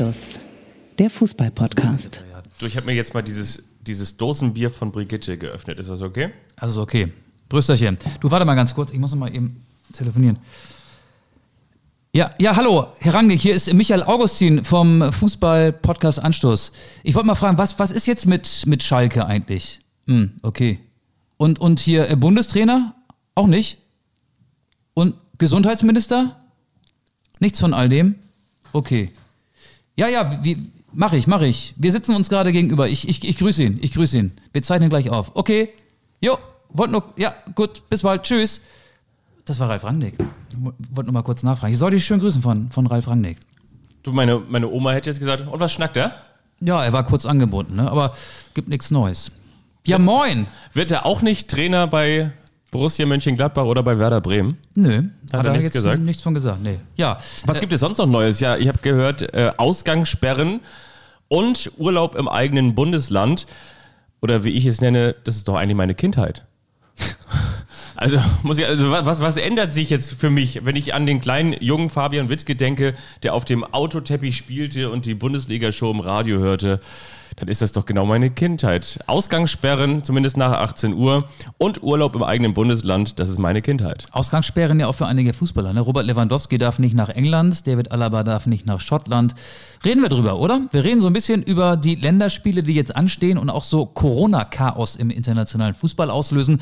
Anstoß, der Fußball-Podcast. Du, ich habe mir jetzt mal dieses, dieses Dosenbier von Brigitte geöffnet. Ist das okay? Also okay. Brüsterchen. Du warte mal ganz kurz, ich muss noch mal eben telefonieren. Ja, ja, hallo, Herr Rangnick, hier ist Michael Augustin vom Fußball-Podcast Anstoß. Ich wollte mal fragen, was, was ist jetzt mit, mit Schalke eigentlich? Hm, okay. Und, und hier äh, Bundestrainer? Auch nicht? Und Gesundheitsminister? Nichts von all dem? Okay. Ja, ja, wie, mach ich, mach ich. Wir sitzen uns gerade gegenüber. Ich, ich, ich grüße ihn, ich grüße ihn. Wir zeichnen gleich auf. Okay. Jo, wollt nur, ja, gut, bis bald, tschüss. Das war Ralf Rangnick. Wollte nur mal kurz nachfragen. Ich soll dich schön grüßen von, von Ralf Rangnick. Du, meine, meine Oma hätte jetzt gesagt, und was schnackt er? Ja, er war kurz angebunden, ne? aber gibt nichts Neues. Ja, moin. Wird er auch nicht Trainer bei Borussia Mönchengladbach oder bei Werder Bremen? Nö, Hat er nichts gesagt? nichts von gesagt. Nee. Ja, Was gibt es sonst noch Neues? Ja, ich habe gehört, äh, Ausgangssperren und Urlaub im eigenen Bundesland. Oder wie ich es nenne, das ist doch eigentlich meine Kindheit. Also, muss ich, also was, was ändert sich jetzt für mich, wenn ich an den kleinen jungen Fabian Wittke denke, der auf dem Autoteppich spielte und die Bundesliga-Show im Radio hörte? Dann ist das doch genau meine Kindheit. Ausgangssperren, zumindest nach 18 Uhr, und Urlaub im eigenen Bundesland, das ist meine Kindheit. Ausgangssperren ja auch für einige Fußballer. Ne? Robert Lewandowski darf nicht nach England, David Alaba darf nicht nach Schottland. Reden wir drüber, oder? Wir reden so ein bisschen über die Länderspiele, die jetzt anstehen und auch so Corona-Chaos im internationalen Fußball auslösen.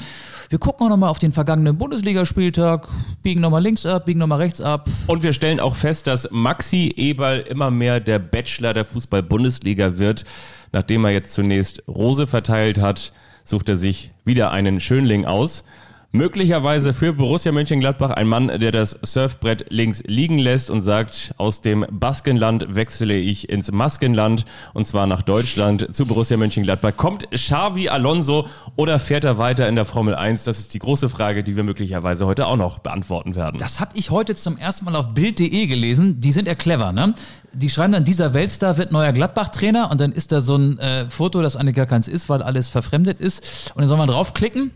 Wir gucken auch nochmal auf den vergangenen Bundesligaspieltag, biegen nochmal links ab, biegen nochmal rechts ab. Und wir stellen auch fest, dass Maxi Eberl immer mehr der Bachelor der Fußball-Bundesliga wird. Nachdem er jetzt zunächst Rose verteilt hat, sucht er sich wieder einen Schönling aus. Möglicherweise für Borussia Mönchengladbach ein Mann, der das Surfbrett links liegen lässt und sagt, aus dem Baskenland wechsle ich ins Maskenland und zwar nach Deutschland zu Borussia Mönchengladbach. Kommt Xavi Alonso oder fährt er weiter in der Formel 1? Das ist die große Frage, die wir möglicherweise heute auch noch beantworten werden. Das habe ich heute zum ersten Mal auf Bild.de gelesen. Die sind ja clever, ne? Die schreiben dann, dieser Weltstar wird neuer Gladbach-Trainer und dann ist da so ein äh, Foto, das eigentlich gar keins ist, weil alles verfremdet ist. Und dann soll man draufklicken.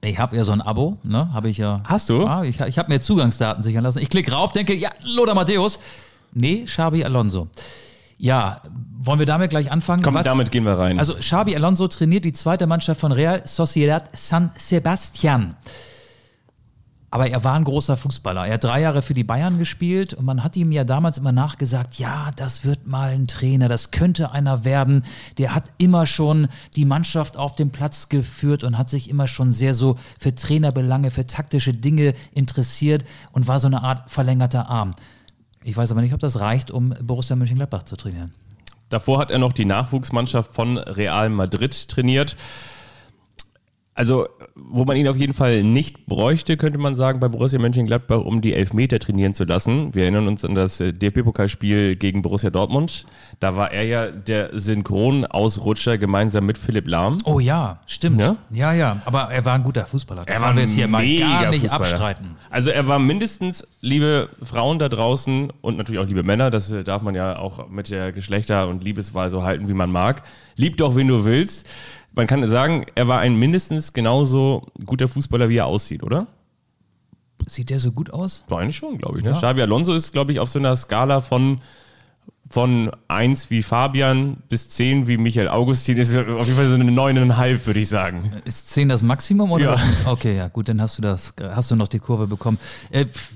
Ich habe ja so ein Abo, ne? Habe ich ja. Hast du? Ja, ich, ich habe mir Zugangsdaten sichern lassen. Ich klicke rauf, denke, ja, Lothar Matthäus. Nee, Xabi Alonso. Ja, wollen wir damit gleich anfangen? Komm, damit gehen wir rein. Also Xabi Alonso trainiert die zweite Mannschaft von Real Sociedad San Sebastian. Aber er war ein großer Fußballer. Er hat drei Jahre für die Bayern gespielt und man hat ihm ja damals immer nachgesagt, ja, das wird mal ein Trainer, das könnte einer werden. Der hat immer schon die Mannschaft auf den Platz geführt und hat sich immer schon sehr so für Trainerbelange, für taktische Dinge interessiert und war so eine Art verlängerter Arm. Ich weiß aber nicht, ob das reicht, um Borussia Mönchengladbach zu trainieren. Davor hat er noch die Nachwuchsmannschaft von Real Madrid trainiert. Also, wo man ihn auf jeden Fall nicht bräuchte, könnte man sagen, bei Borussia Mönchengladbach, um die Elfmeter trainieren zu lassen. Wir erinnern uns an das äh, DFB-Pokalspiel gegen Borussia Dortmund. Da war er ja der Synchronausrutscher gemeinsam mit Philipp Lahm. Oh ja, stimmt. Ja? Ja, ja. Aber er war ein guter Fußballer. Das Er war wir jetzt hier mal mega gar nicht Fußballer. abstreiten. Also er war mindestens, liebe Frauen da draußen und natürlich auch liebe Männer, das äh, darf man ja auch mit der Geschlechter- und Liebeswahl so halten, wie man mag. Lieb doch, wen du willst. Man kann sagen, er war ein mindestens genauso guter Fußballer, wie er aussieht, oder? Sieht der so gut aus? Eigentlich schon, glaube ich. Ne? Ja. Xabi Alonso ist, glaube ich, auf so einer Skala von, von 1 wie Fabian bis 10 wie Michael Augustin. Ist auf jeden Fall so eine 9,5, würde ich sagen. Ist 10 das Maximum oder? Ja. Okay, ja, gut, dann hast du das, hast du noch die Kurve bekommen. Äh, pf,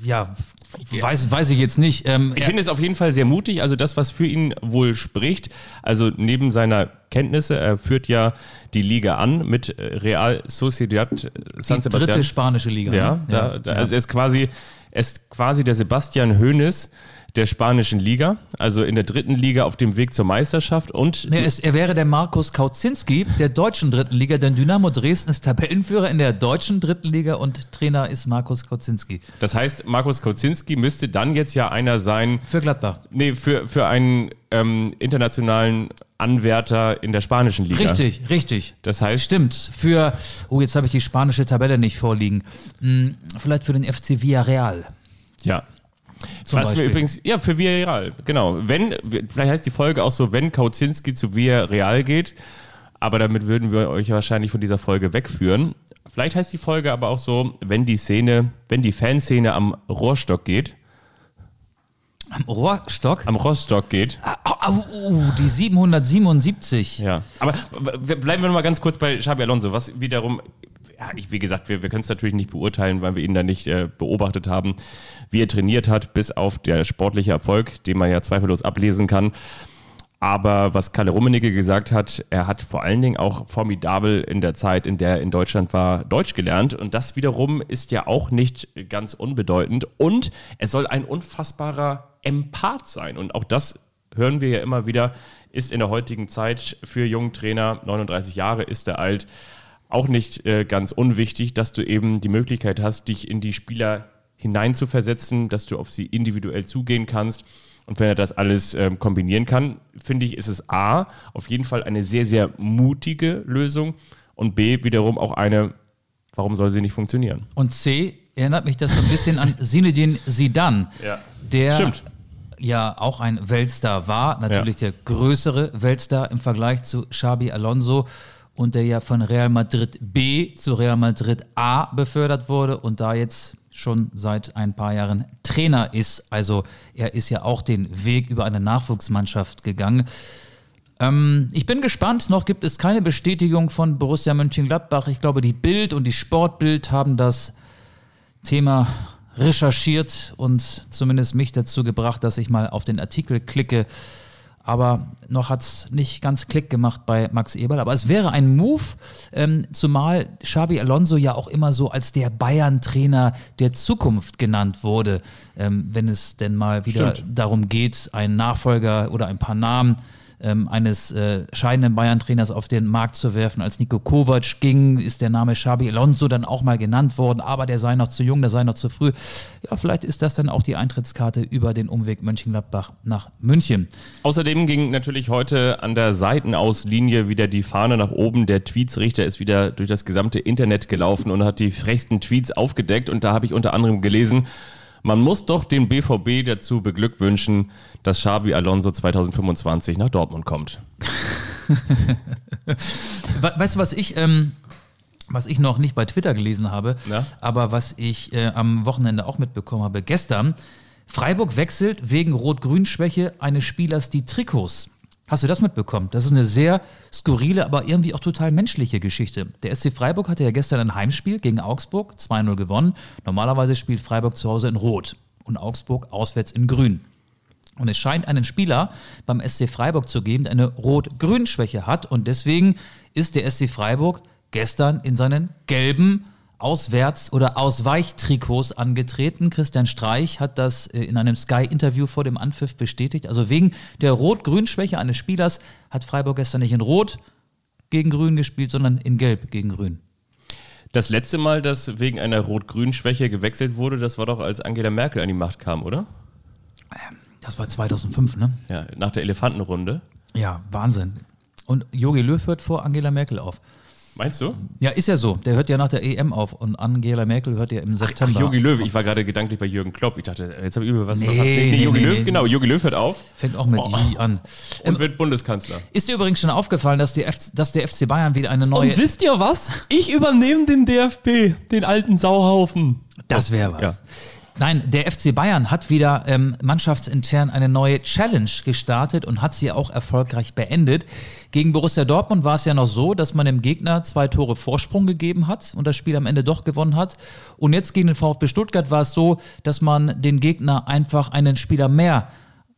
ja, weiß, weiß ich jetzt nicht. Ähm, Ich finde es auf jeden Fall sehr mutig. Also das, was für ihn wohl spricht, also neben seiner Kenntnisse, er führt ja die Liga an mit äh, Real Sociedad äh, San die dritte spanische Liga. ja, ne? da, da, also er ist quasi, er ist quasi der Sebastian Hoeneß der spanischen Liga, also in der dritten Liga auf dem Weg zur Meisterschaft und Er, ist, er wäre der Markus Kauzinski der deutschen dritten Liga, denn Dynamo Dresden ist Tabellenführer in der deutschen dritten Liga und Trainer ist Markus Kauzinski. das heißt, Markus Kocinski müsste dann jetzt ja einer sein, Für Gladbach. nee, für, für einen ähm, internationalen Anwärter in der spanischen Liga. Richtig, richtig. Das heißt, Stimmt. Für, oh, jetzt habe ich die spanische Tabelle nicht vorliegen. Hm, vielleicht für den FC Villarreal. Ja. Zum Was Beispiel. mir übrigens, ja, für Villarreal, genau. Wenn, vielleicht heißt die Folge auch so, wenn Kauzinski zu Villarreal geht, aber damit würden wir euch wahrscheinlich von dieser Folge wegführen. Vielleicht heißt die Folge aber auch so, wenn die Szene, wenn die Fanszene am Rohrstock geht. Am Rohrstock? am Rostock geht. Au, au, au, die 777. Ja. Aber bleiben wir noch mal ganz kurz bei Xabi Alonso, was wiederum, ja, ich, wie gesagt, wir, wir können es natürlich nicht beurteilen, weil wir ihn da nicht äh, beobachtet haben, wie er trainiert hat, bis auf der sportliche Erfolg, den man ja zweifellos ablesen kann. Aber was Kalle Rummenigge gesagt hat, er hat vor allen Dingen auch formidabel in der Zeit, in der er in Deutschland war, Deutsch gelernt. Und das wiederum ist ja auch nicht ganz unbedeutend. Und er soll ein unfassbarer Empath sein. Und auch das hören wir ja immer wieder, ist in der heutigen Zeit für jungen Trainer, 39 Jahre ist er alt, auch nicht äh, ganz unwichtig, dass du eben die Möglichkeit hast, dich in die Spieler hineinzuversetzen, dass du auf sie individuell zugehen kannst. Und wenn er das alles ähm, kombinieren kann, finde ich, ist es A, auf jeden Fall eine sehr, sehr mutige Lösung und B, wiederum auch eine, warum soll sie nicht funktionieren? Und C erinnert mich das so ein bisschen an Zinedine Zidane, Ja. der Stimmt. ja auch ein Weltstar war, natürlich der größere Weltstar im Vergleich zu Xabi Alonso und der ja von Real Madrid B zu Real Madrid A befördert wurde und da jetzt schon seit ein paar Jahren Trainer ist. Also er ist ja auch den Weg über eine Nachwuchsmannschaft gegangen. Ähm, ich bin gespannt, noch gibt es keine Bestätigung von Borussia Mönchengladbach. Ich glaube, die Bild und die Sportbild haben das Thema recherchiert und zumindest mich dazu gebracht, dass ich mal auf den Artikel klicke. Aber noch hat es nicht ganz Klick gemacht bei Max Eberl. Aber es wäre ein Move, ähm, zumal Xabi Alonso ja auch immer so als der Bayern-Trainer der Zukunft genannt wurde, ähm, wenn es denn mal wieder Stimmt. darum geht, einen Nachfolger oder ein paar Namen ähm, eines äh, scheidenden Bayern-Trainers auf den Markt zu werfen. Als Nico Kovac ging, ist der Name Xabi Alonso dann auch mal genannt worden, aber der sei noch zu jung, der sei noch zu früh. Ja, vielleicht ist das dann auch die Eintrittskarte über den Umweg Mönchengladbach nach München. Außerdem ging natürlich heute an der Seitenauslinie wieder die Fahne nach oben. Der Tweetsrichter ist wieder durch das gesamte Internet gelaufen und hat die frechsten Tweets aufgedeckt. Und da habe ich unter anderem gelesen, man muss doch den BVB dazu beglückwünschen, dass Xabi Alonso 2025 nach Dortmund kommt. We weißt du, was ich, ähm, was ich noch nicht bei Twitter gelesen habe, Ja? aber was ich äh, am Wochenende auch mitbekommen habe, gestern, Freiburg wechselt wegen Rot-Grün-Schwäche eines Spielers die Trikots. Hast du das mitbekommen? Das ist eine sehr skurrile, aber irgendwie auch total menschliche Geschichte. Der SC Freiburg hatte ja gestern ein Heimspiel gegen Augsburg, 2-0 gewonnen. Normalerweise spielt Freiburg zu Hause in Rot und Augsburg auswärts in Grün. Und es scheint einen Spieler beim SC Freiburg zu geben, der eine Rot-Grün-Schwäche hat. Und deswegen ist der SC Freiburg gestern in seinen gelben Auswärts- oder Ausweichtrikots angetreten. Christian Streich hat das äh, in einem Sky-Interview vor dem Anpfiff bestätigt. Also wegen der Rot-Grün-Schwäche eines Spielers hat Freiburg gestern nicht in Rot gegen Grün gespielt, sondern in Gelb gegen Grün. Das letzte Mal, dass wegen einer Rot-Grün-Schwäche gewechselt wurde, das war doch, als Angela Merkel an die Macht kam, oder? Das war 2005, ne? Ja, nach der Elefantenrunde. Ja, Wahnsinn. Und Jogi Löw hört vor Angela Merkel auf. Meinst du? Ja, ist ja so. Der hört ja nach der EM auf und Angela Merkel hört ja im Ach, September. Jogi Löw. Ich war gerade gedanklich bei Jürgen Klopp. Ich dachte, jetzt habe ich über was Nee, verpasst. nee, Jogi nee, Löw, nee. genau. Jogi Löw hört auf Fängt auch mit Oh. I an. und wird Bundeskanzler. Ist dir übrigens schon aufgefallen, dass, die F dass der FC Bayern wieder eine neue. Und wisst ihr was? Ich übernehme den DFB, den alten Sauhaufen. Das wäre was. Ja. Nein, der FC Bayern hat wieder ähm, mannschaftsintern eine neue Challenge gestartet und hat sie auch erfolgreich beendet. Gegen Borussia Dortmund war es ja noch so, dass man dem Gegner zwei Tore Vorsprung gegeben hat und das Spiel am Ende doch gewonnen hat. Und jetzt gegen den VfB Stuttgart war es so, dass man den Gegner einfach einen Spieler mehr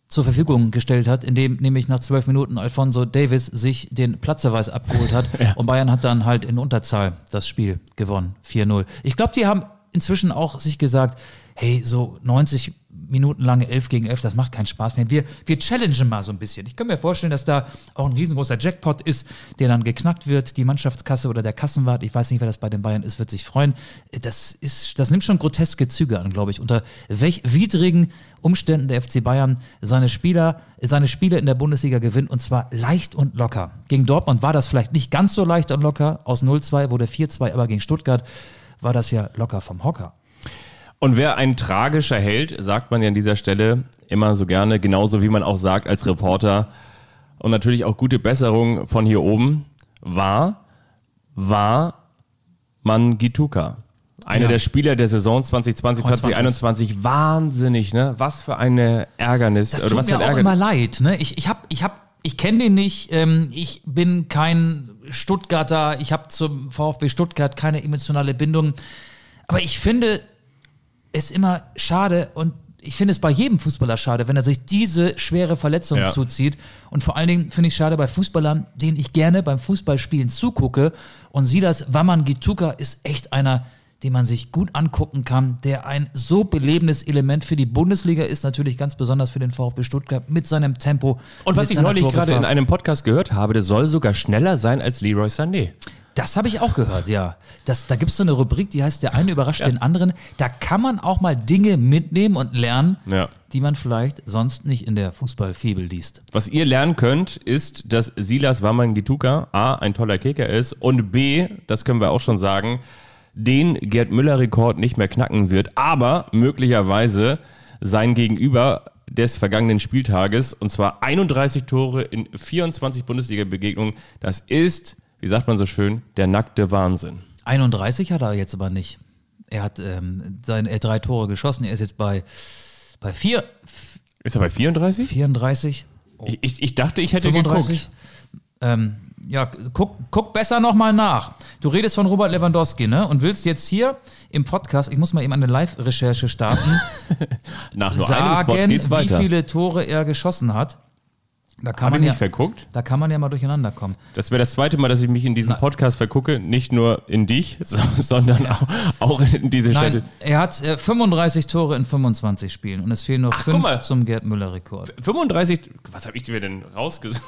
zur Verfügung gestellt hat, indem nämlich nach zwölf Minuten Alfonso Davis sich den Platzverweis abgeholt hat und Bayern hat dann halt in Unterzahl das Spiel gewonnen, 4-0. Ich glaube, die haben inzwischen auch sich gesagt, hey, so 90 Minuten lang 11 gegen 11, das macht keinen Spaß mehr. Wir, wir challengen mal so ein bisschen. Ich kann mir vorstellen, dass da auch ein riesengroßer Jackpot ist, der dann geknackt wird. Die Mannschaftskasse oder der Kassenwart, ich weiß nicht, wer das bei den Bayern ist, wird sich freuen. Das, ist, das nimmt schon groteske Züge an, glaube ich. Unter welch widrigen Umständen der FC Bayern seine Spieler, seine Spiele in der Bundesliga gewinnt und zwar leicht und locker. Gegen Dortmund war das vielleicht nicht ganz so leicht und locker. Aus 0-2 wurde 4-2, aber gegen Stuttgart war das ja locker vom Hocker. Und wer ein tragischer Held, sagt man ja an dieser Stelle immer so gerne, genauso wie man auch sagt als Reporter und natürlich auch gute Besserung von hier oben, war, war Mangituka. Einer Ja. der Spieler der Saison 2020, Kreuzbandriss. 2021. Wahnsinnig, ne? Was für eine Ärgernis. Das Oder tut was für mir auch Ärgernis. immer leid. Ne? Ich, ich hab, ich hab, ich kenne den nicht. Ähm, ich bin kein Stuttgarter. Ich habe zum VfB Stuttgart keine emotionale Bindung. Aber ich finde es immer schade und ich finde es bei jedem Fußballer schade, wenn er sich diese schwere Verletzung Ja. zuzieht. Und vor allen Dingen finde ich schade bei Fußballern, denen ich gerne beim Fußballspielen zugucke. Und Silas Wamangituka ist echt einer, den man sich gut angucken kann, der ein so belebendes Element für die Bundesliga ist, natürlich ganz besonders für den VfB Stuttgart mit seinem Tempo. Und was ich neulich gerade in einem Podcast gehört habe, der soll sogar schneller sein als Leroy Sané. Das habe ich auch gehört, ja. Das, da gibt es so eine Rubrik, die heißt Der eine überrascht den anderen. Da kann man auch mal Dinge mitnehmen und lernen, Ja. die man vielleicht sonst nicht in der Fußballfibel liest. Was ihr lernen könnt, ist, dass Silas Wamangituka A, ein toller Kicker ist und B, das können wir auch schon sagen, den Gerd Müller-Rekord nicht mehr knacken wird, aber möglicherweise sein Gegenüber des vergangenen Spieltages, und zwar 31 Tore in 24 Bundesliga-Begegnungen. Das ist, wie sagt man so schön, der nackte Wahnsinn. 31 hat er jetzt aber nicht. Er hat ähm, seine, äh, drei Tore geschossen. Er ist jetzt bei, bei vier, Ist er bei 34? 34, Ich, ich, ich dachte, ich hätte 35. geguckt. Ähm, ja, guck, guck besser nochmal nach. Du redest von Robert Lewandowski, ne? Und willst jetzt hier im Podcast, ich muss mal eben eine Live-Recherche starten, Nach nur einem Spot sagen, geht's wie weiter. viele Tore er geschossen hat. Da kann, Habe ich man ja, nicht verguckt? da kann man ja mal durcheinander kommen. Das wäre das zweite Mal, dass ich mich in diesem Podcast vergucke. Nicht nur in dich, so, sondern auch, auch in diese Städte. Nein, er hat äh, 35 Tore in 25 Spielen und es fehlen noch Ach, fünf zum Gerd Müller-Rekord. 35, was habe ich mir denn rausgesucht?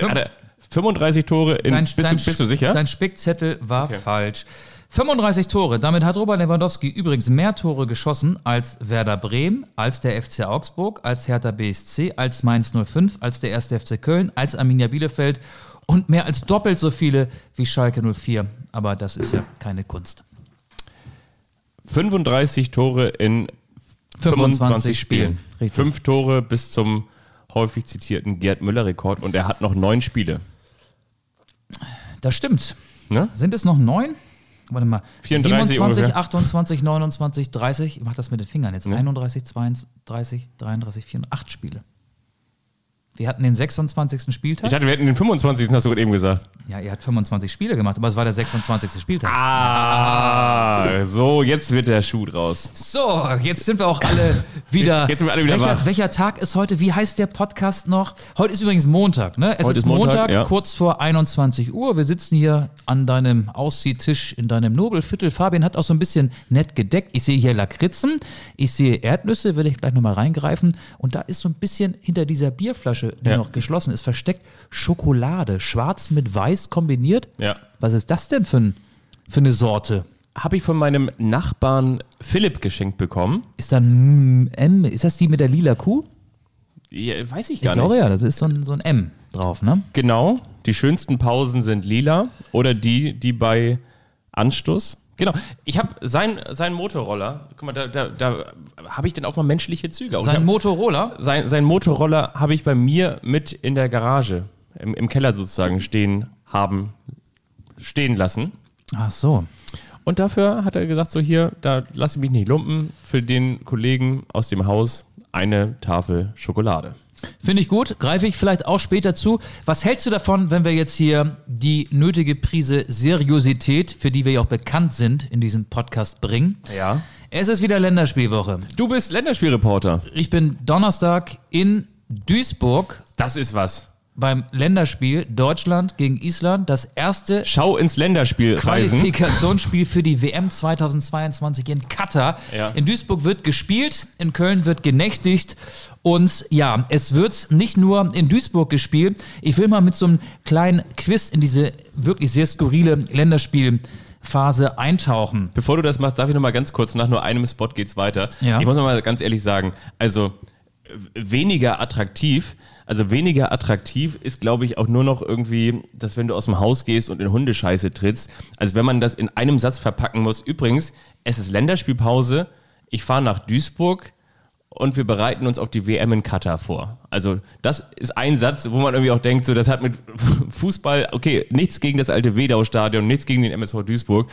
Hat er 35 Tore in, Dein, bist, dein, du, bist du sicher? Dein Spickzettel war falsch. 35 Tore. Damit hat Robert Lewandowski übrigens mehr Tore geschossen als Werder Bremen, als der FC Augsburg, als Hertha BSC, als Mainz 05, als der 1. FC Köln, als Arminia Bielefeld und mehr als doppelt so viele wie Schalke 04. Aber das ist ja keine Kunst. 35 Tore in 25, Spielen. Richtig. Fünf Tore bis zum häufig zitierten Gerd Müller-Rekord und er hat noch neun Spiele. Das stimmt. Ne? Sind es noch neun? Warte mal. 34 27, ungefähr. 28, 29, 30. Ich mach das mit den Fingern jetzt. 31, 32, 33, 34, acht Spiele. Wir hatten den 26. Spieltag. Ich hatte, wir hätten den 25. hast du gerade eben gesagt. ja, ihr habt 25 Spiele gemacht, aber es war der 26. Spieltag. Ah, so, jetzt wird der Schuh draus. So, jetzt sind wir auch alle wieder. Jetzt sind wir alle wieder welcher, wach. welcher Tag ist heute? Wie heißt der Podcast noch? Heute ist übrigens Montag, ne? Es Heute ist ist Montag, Montag, ja. kurz vor 21 Uhr. Wir sitzen hier an deinem Ausziehtisch in deinem Nobelviertel. Fabian hat auch so ein bisschen nett gedeckt. Ich sehe hier Lakritzen, ich sehe Erdnüsse, will ich gleich nochmal reingreifen. Und da ist so ein bisschen hinter dieser Bierflasche, die Ja. noch geschlossen ist, versteckt Schokolade. Schwarz mit weiß kombiniert. Ja. Was ist das denn für, ein, für eine Sorte? Habe ich von meinem Nachbarn Philipp geschenkt bekommen. Ist da ein M? Ist das die mit der lila Kuh? Ja, weiß ich Ich gar glaube nicht. ja, das ist so ein, so ein M drauf, ne? Genau, die schönsten Pausen sind lila oder die, die bei Anstoß. Genau, ich habe sein, sein Motorroller, guck mal, da, da, da habe ich dann auch mal menschliche Züge. Sein hab- Motorola. sein, sein Motorroller habe ich bei mir mit in der Garage, im, im Keller sozusagen stehen haben, stehen lassen. Ach so. Und dafür hat er gesagt, so hier, da lasse ich mich nicht lumpen, für den Kollegen aus dem Haus eine Tafel Schokolade. Finde ich gut, greife ich vielleicht auch später zu. Was hältst du davon, wenn wir jetzt hier die nötige Prise Seriosität, für die wir ja auch bekannt sind, in diesem Podcast bringen? Ja. Es ist wieder Länderspielwoche. Du bist Länderspielreporter. Ich bin Donnerstag in Duisburg Das ist was. beim Länderspiel Deutschland gegen Island. Das erste Schau ins Länderspiel. Qualifikationsspiel für die WM 2022 in Katar. Ja. In Duisburg wird gespielt, in Köln wird genächtigt. Und ja, es wird nicht nur in Duisburg gespielt. Ich will mal mit so einem kleinen Quiz in diese wirklich sehr skurrile Länderspielphase eintauchen. Bevor du das machst, darf ich noch mal ganz kurz, nach nur einem Spot geht's weiter. Ja. Ich muss noch mal ganz ehrlich sagen, also weniger attraktiv, also weniger attraktiv ist, glaube ich, auch nur noch irgendwie, dass wenn du aus dem Haus gehst und in Hundescheiße trittst, also wenn man das in einem Satz verpacken muss. Übrigens, es ist Länderspielpause, ich fahre nach Duisburg und wir bereiten uns auf die WM in Katar vor. Also das ist ein Satz, wo man irgendwie auch denkt, so das hat mit Fußball, okay, nichts gegen das alte Wedau-Stadion, nichts gegen den MSV Duisburg,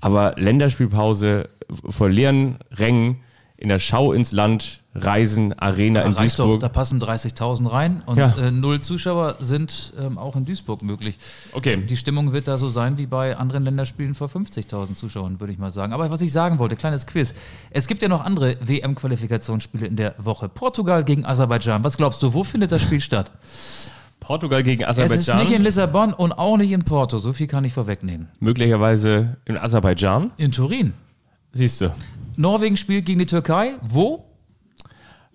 Aber Länderspielpause vor leeren Rängen in der Schau ins Land, Reisen, Arena in reicht doch, Duisburg. da passen 30.000 rein und Ja. äh, null Zuschauer sind ähm, auch in Duisburg möglich. Okay. Die Stimmung wird da so sein wie bei anderen Länderspielen vor 50.000 Zuschauern, würde ich mal sagen. Aber was ich sagen wollte, kleines Quiz. Es gibt ja noch andere WM-Qualifikationsspiele in der Woche. Portugal gegen Aserbaidschan. Was glaubst du, wo findet das Spiel statt? Portugal gegen Es ist nicht in Aserbaidschan. Lissabon und auch nicht in Porto. So viel kann ich vorwegnehmen. Möglicherweise in Aserbaidschan. In Turin. Siehst du. Norwegen spielt gegen die Türkei. Wo?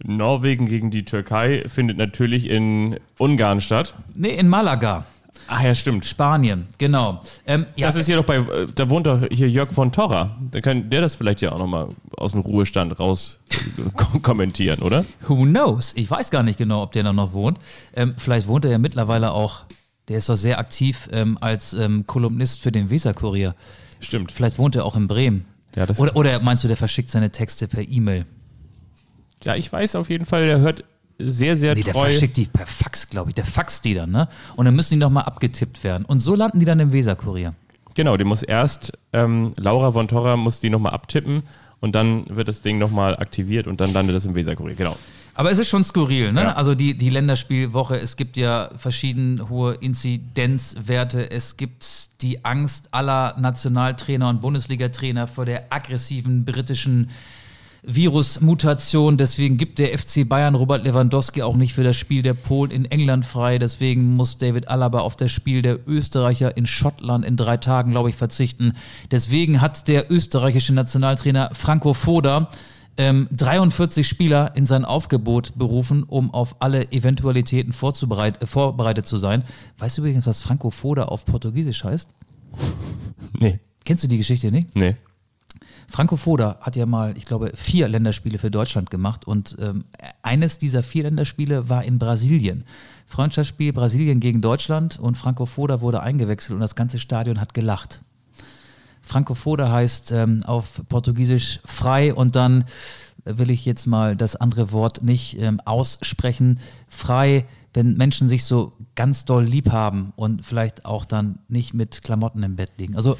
Norwegen gegen die Türkei findet natürlich in Ungarn statt. Nee, in Malaga. Ach ja, stimmt. Spanien, genau. Ähm, ja, Das ist hier doch bei, da wohnt doch hier Jörg von Torra. Da kann der das vielleicht ja auch nochmal aus dem Ruhestand raus äh, ko- kommentieren, oder? Who knows? Ich weiß gar nicht genau, ob der da noch wohnt. Ähm, vielleicht wohnt er ja mittlerweile auch, der ist doch sehr aktiv ähm, als ähm, Kolumnist für den Weser-Kurier. Stimmt. Vielleicht wohnt er auch in Bremen. Ja, das- oder, oder meinst du, der verschickt seine Texte per E-Mail? Ja, ich weiß auf jeden Fall, der hört sehr, sehr Nee, der treu. verschickt die per Fax, glaube ich. Der faxt die dann, ne? Und dann müssen die nochmal abgetippt werden. Und so landen die dann im Weser-Kurier. Genau, die muss erst, ähm, Laura von Torra muss die nochmal abtippen und dann wird das Ding nochmal aktiviert und dann landet das im Weserkurier. Genau. Aber es ist schon skurril, ne? Ja. Also die, die Länderspielwoche, es gibt ja verschieden hohe Inzidenzwerte, es gibt die Angst aller Nationaltrainer und Bundesliga-Trainer vor der aggressiven britischen Virusmutation. Deswegen gibt der FC Bayern Robert Lewandowski auch nicht für das Spiel der Polen in England frei. Deswegen muss David Alaba auf das Spiel der Österreicher in Schottland in drei Tagen, glaube ich, verzichten. Deswegen hat der österreichische Nationaltrainer Franco Foda ähm, 43 Spieler in sein Aufgebot berufen, um auf alle Eventualitäten vorzubereit, äh, vorbereitet zu sein. Weißt du übrigens, was Franco Foda auf Portugiesisch heißt? Nee, Kennst du die Geschichte nicht? nee. Franco Foda hat ja mal, ich glaube, vier Länderspiele für Deutschland gemacht und ähm, eines dieser vier Länderspiele war in Brasilien. Freundschaftsspiel Brasilien gegen Deutschland und Franco Foda wurde eingewechselt und das ganze Stadion hat gelacht. Franco Foda heißt ähm, auf Portugiesisch frei und dann will ich jetzt mal das andere Wort nicht ähm, aussprechen. Frei, wenn Menschen sich so ganz doll lieb haben und vielleicht auch dann nicht mit Klamotten im Bett liegen. Also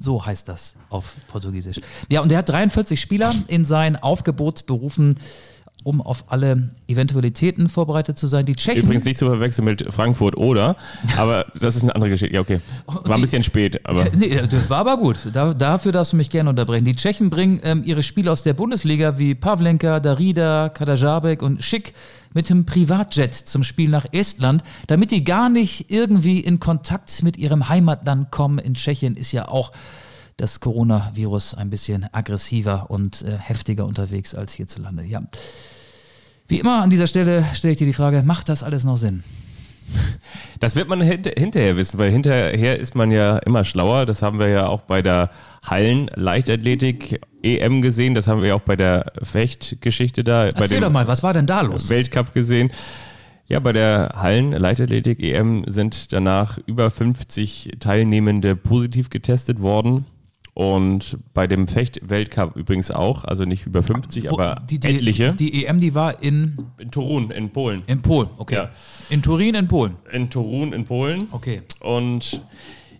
so heißt das auf Portugiesisch. Ja, und er hat 43 Spieler in sein Aufgebot berufen, um auf alle Eventualitäten vorbereitet zu sein. Die Tschechen. Übrigens nicht zu verwechseln mit Frankfurt oder, aber das ist eine andere Geschichte. Ja, okay. War ein bisschen spät, aber Nee, das war aber gut. Da, dafür darfst du mich gerne unterbrechen. Die Tschechen bringen ähm, ihre Spieler aus der Bundesliga wie Pavlenka, Darida, Kadajabek und Schick mit dem Privatjet zum Spiel nach Estland, damit die gar nicht irgendwie in Kontakt mit ihrem Heimatland kommen. In Tschechien ist ja auch das Coronavirus ein bisschen aggressiver und äh, heftiger unterwegs als hierzulande. Ja. Wie immer an dieser Stelle stelle ich dir die Frage, macht das alles noch Sinn? das wird man hint hinterher wissen, weil hinterher ist man ja immer schlauer. Das haben wir ja auch bei der Hallen-Leichtathletik EM gesehen. Das haben wir ja auch bei der Fechtgeschichte da, Erzähl doch mal, was war denn da los? Weltcup gesehen. Ja, bei der Hallen-Leichtathletik EM sind danach über 50 Teilnehmende positiv getestet worden. Und bei dem Fecht-Weltcup übrigens auch, also nicht über 50, Wo- aber die, die, etliche. Die EM, die war in, in Torun in Polen. in Polen, okay. Ja. In Turin, in Polen. In Torun in Polen. Okay. Und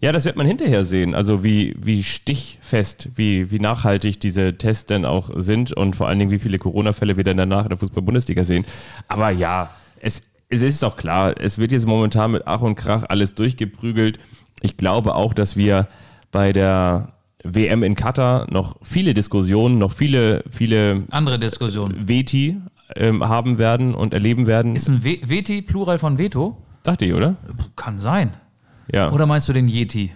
ja, das wird man hinterher sehen. Also wie, wie stichfest, wie, wie nachhaltig diese Tests denn auch sind und vor allen Dingen, wie viele Corona-Fälle wir dann danach in der Fußball-Bundesliga sehen. Aber ja, es, es ist auch klar, es wird jetzt momentan mit Ach und Krach alles durchgeprügelt. Ich glaube auch, dass wir bei der WM in Katar noch viele Diskussionen, noch viele, viele Andere Diskussion. Veti ähm, haben werden und erleben werden. Ist ein We Veti Plural von Veto? Dachte ich, oder? Kann sein. Ja. Oder meinst du den Yeti?